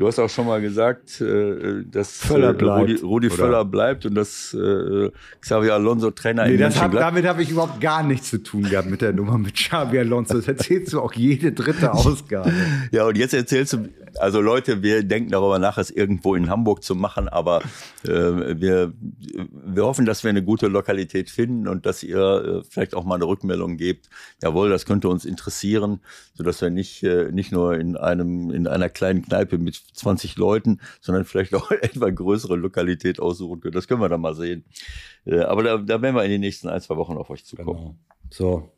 Du hast auch schon mal gesagt, äh, dass Völler äh, Rudi, Rudi Völler bleibt und dass äh, Xavier Alonso Trainer nee, in das hab, Damit habe ich überhaupt gar nichts zu tun gehabt mit der Nummer mit Xavi Alonso. Das erzählst du auch jede dritte Ausgabe. ja, und jetzt erzählst du, also Leute, wir denken darüber nach, es irgendwo in Hamburg zu machen, aber äh, wir, wir hoffen, dass wir eine gute Lokalität finden und dass ihr äh, vielleicht auch mal eine Rückmeldung gebt. Jawohl, das könnte uns interessieren, sodass wir nicht, äh, nicht nur in einem, in einer kleinen Kneipe mit 20 Leuten, sondern vielleicht auch etwa größere Lokalität aussuchen können. Das können wir dann mal sehen. Äh, aber da, da werden wir in den nächsten ein, zwei Wochen auf euch zukommen. Genau. So.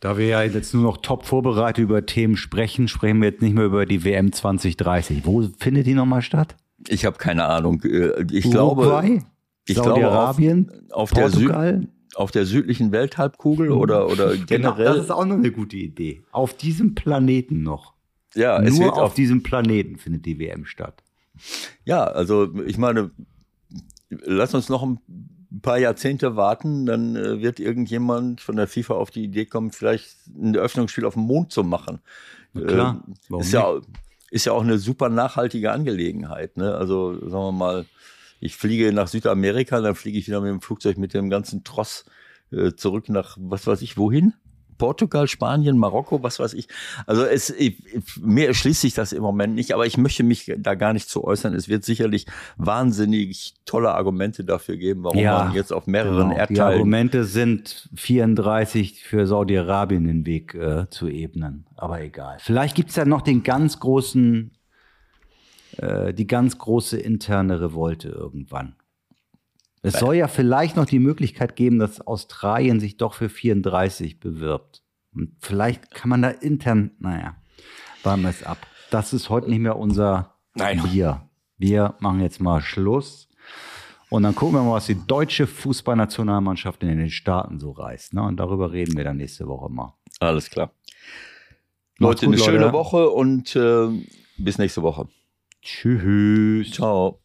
Da wir ja jetzt nur noch top vorbereitet über Themen sprechen, sprechen wir jetzt nicht mehr über die WM 2030. Wo findet die nochmal statt? Ich habe keine Ahnung. Äh, ich Uruguay? glaube, ich Saudi-Arabien, auf, auf Portugal? Der auf der südlichen Welthalbkugel oder, oder generell. Genau, das ist auch noch eine gute Idee. Auf diesem Planeten noch. Ja, es Nur auf diesem Planeten findet die WM statt. Ja, also ich meine, lass uns noch ein paar Jahrzehnte warten, dann äh, wird irgendjemand von der FIFA auf die Idee kommen, vielleicht ein Eröffnungsspiel auf dem Mond zu machen. Na klar, äh, ist ja, ist ja auch eine super nachhaltige Angelegenheit. Ne? Also sagen wir mal, ich fliege nach Südamerika, dann fliege ich wieder mit dem Flugzeug mit dem ganzen Tross äh, zurück nach was weiß ich wohin. Portugal, Spanien, Marokko, was weiß ich. Also es, ich, mir erschließt sich das im Moment nicht, aber ich möchte mich da gar nicht zu äußern. Es wird sicherlich wahnsinnig tolle Argumente dafür geben, warum ja, man jetzt auf mehreren genau. Erdteilen. Die Argumente sind 34 für Saudi-Arabien den Weg äh, zu ebnen, aber egal. Vielleicht gibt's ja noch den ganz großen, äh, die ganz große interne Revolte irgendwann. Es soll ja vielleicht noch die Möglichkeit geben, dass Australien sich doch für 34 bewirbt. Und vielleicht kann man da intern, naja, warten wir es ab. Das ist heute nicht mehr unser Nein. Bier. Wir machen jetzt mal Schluss. Und dann gucken wir mal, was die deutsche Fußballnationalmannschaft in den Staaten so reißt. Ne? Und darüber reden wir dann nächste Woche mal. Alles klar. Leute, gut, eine Leute. schöne Woche und äh, bis nächste Woche. Tschüss. Ciao.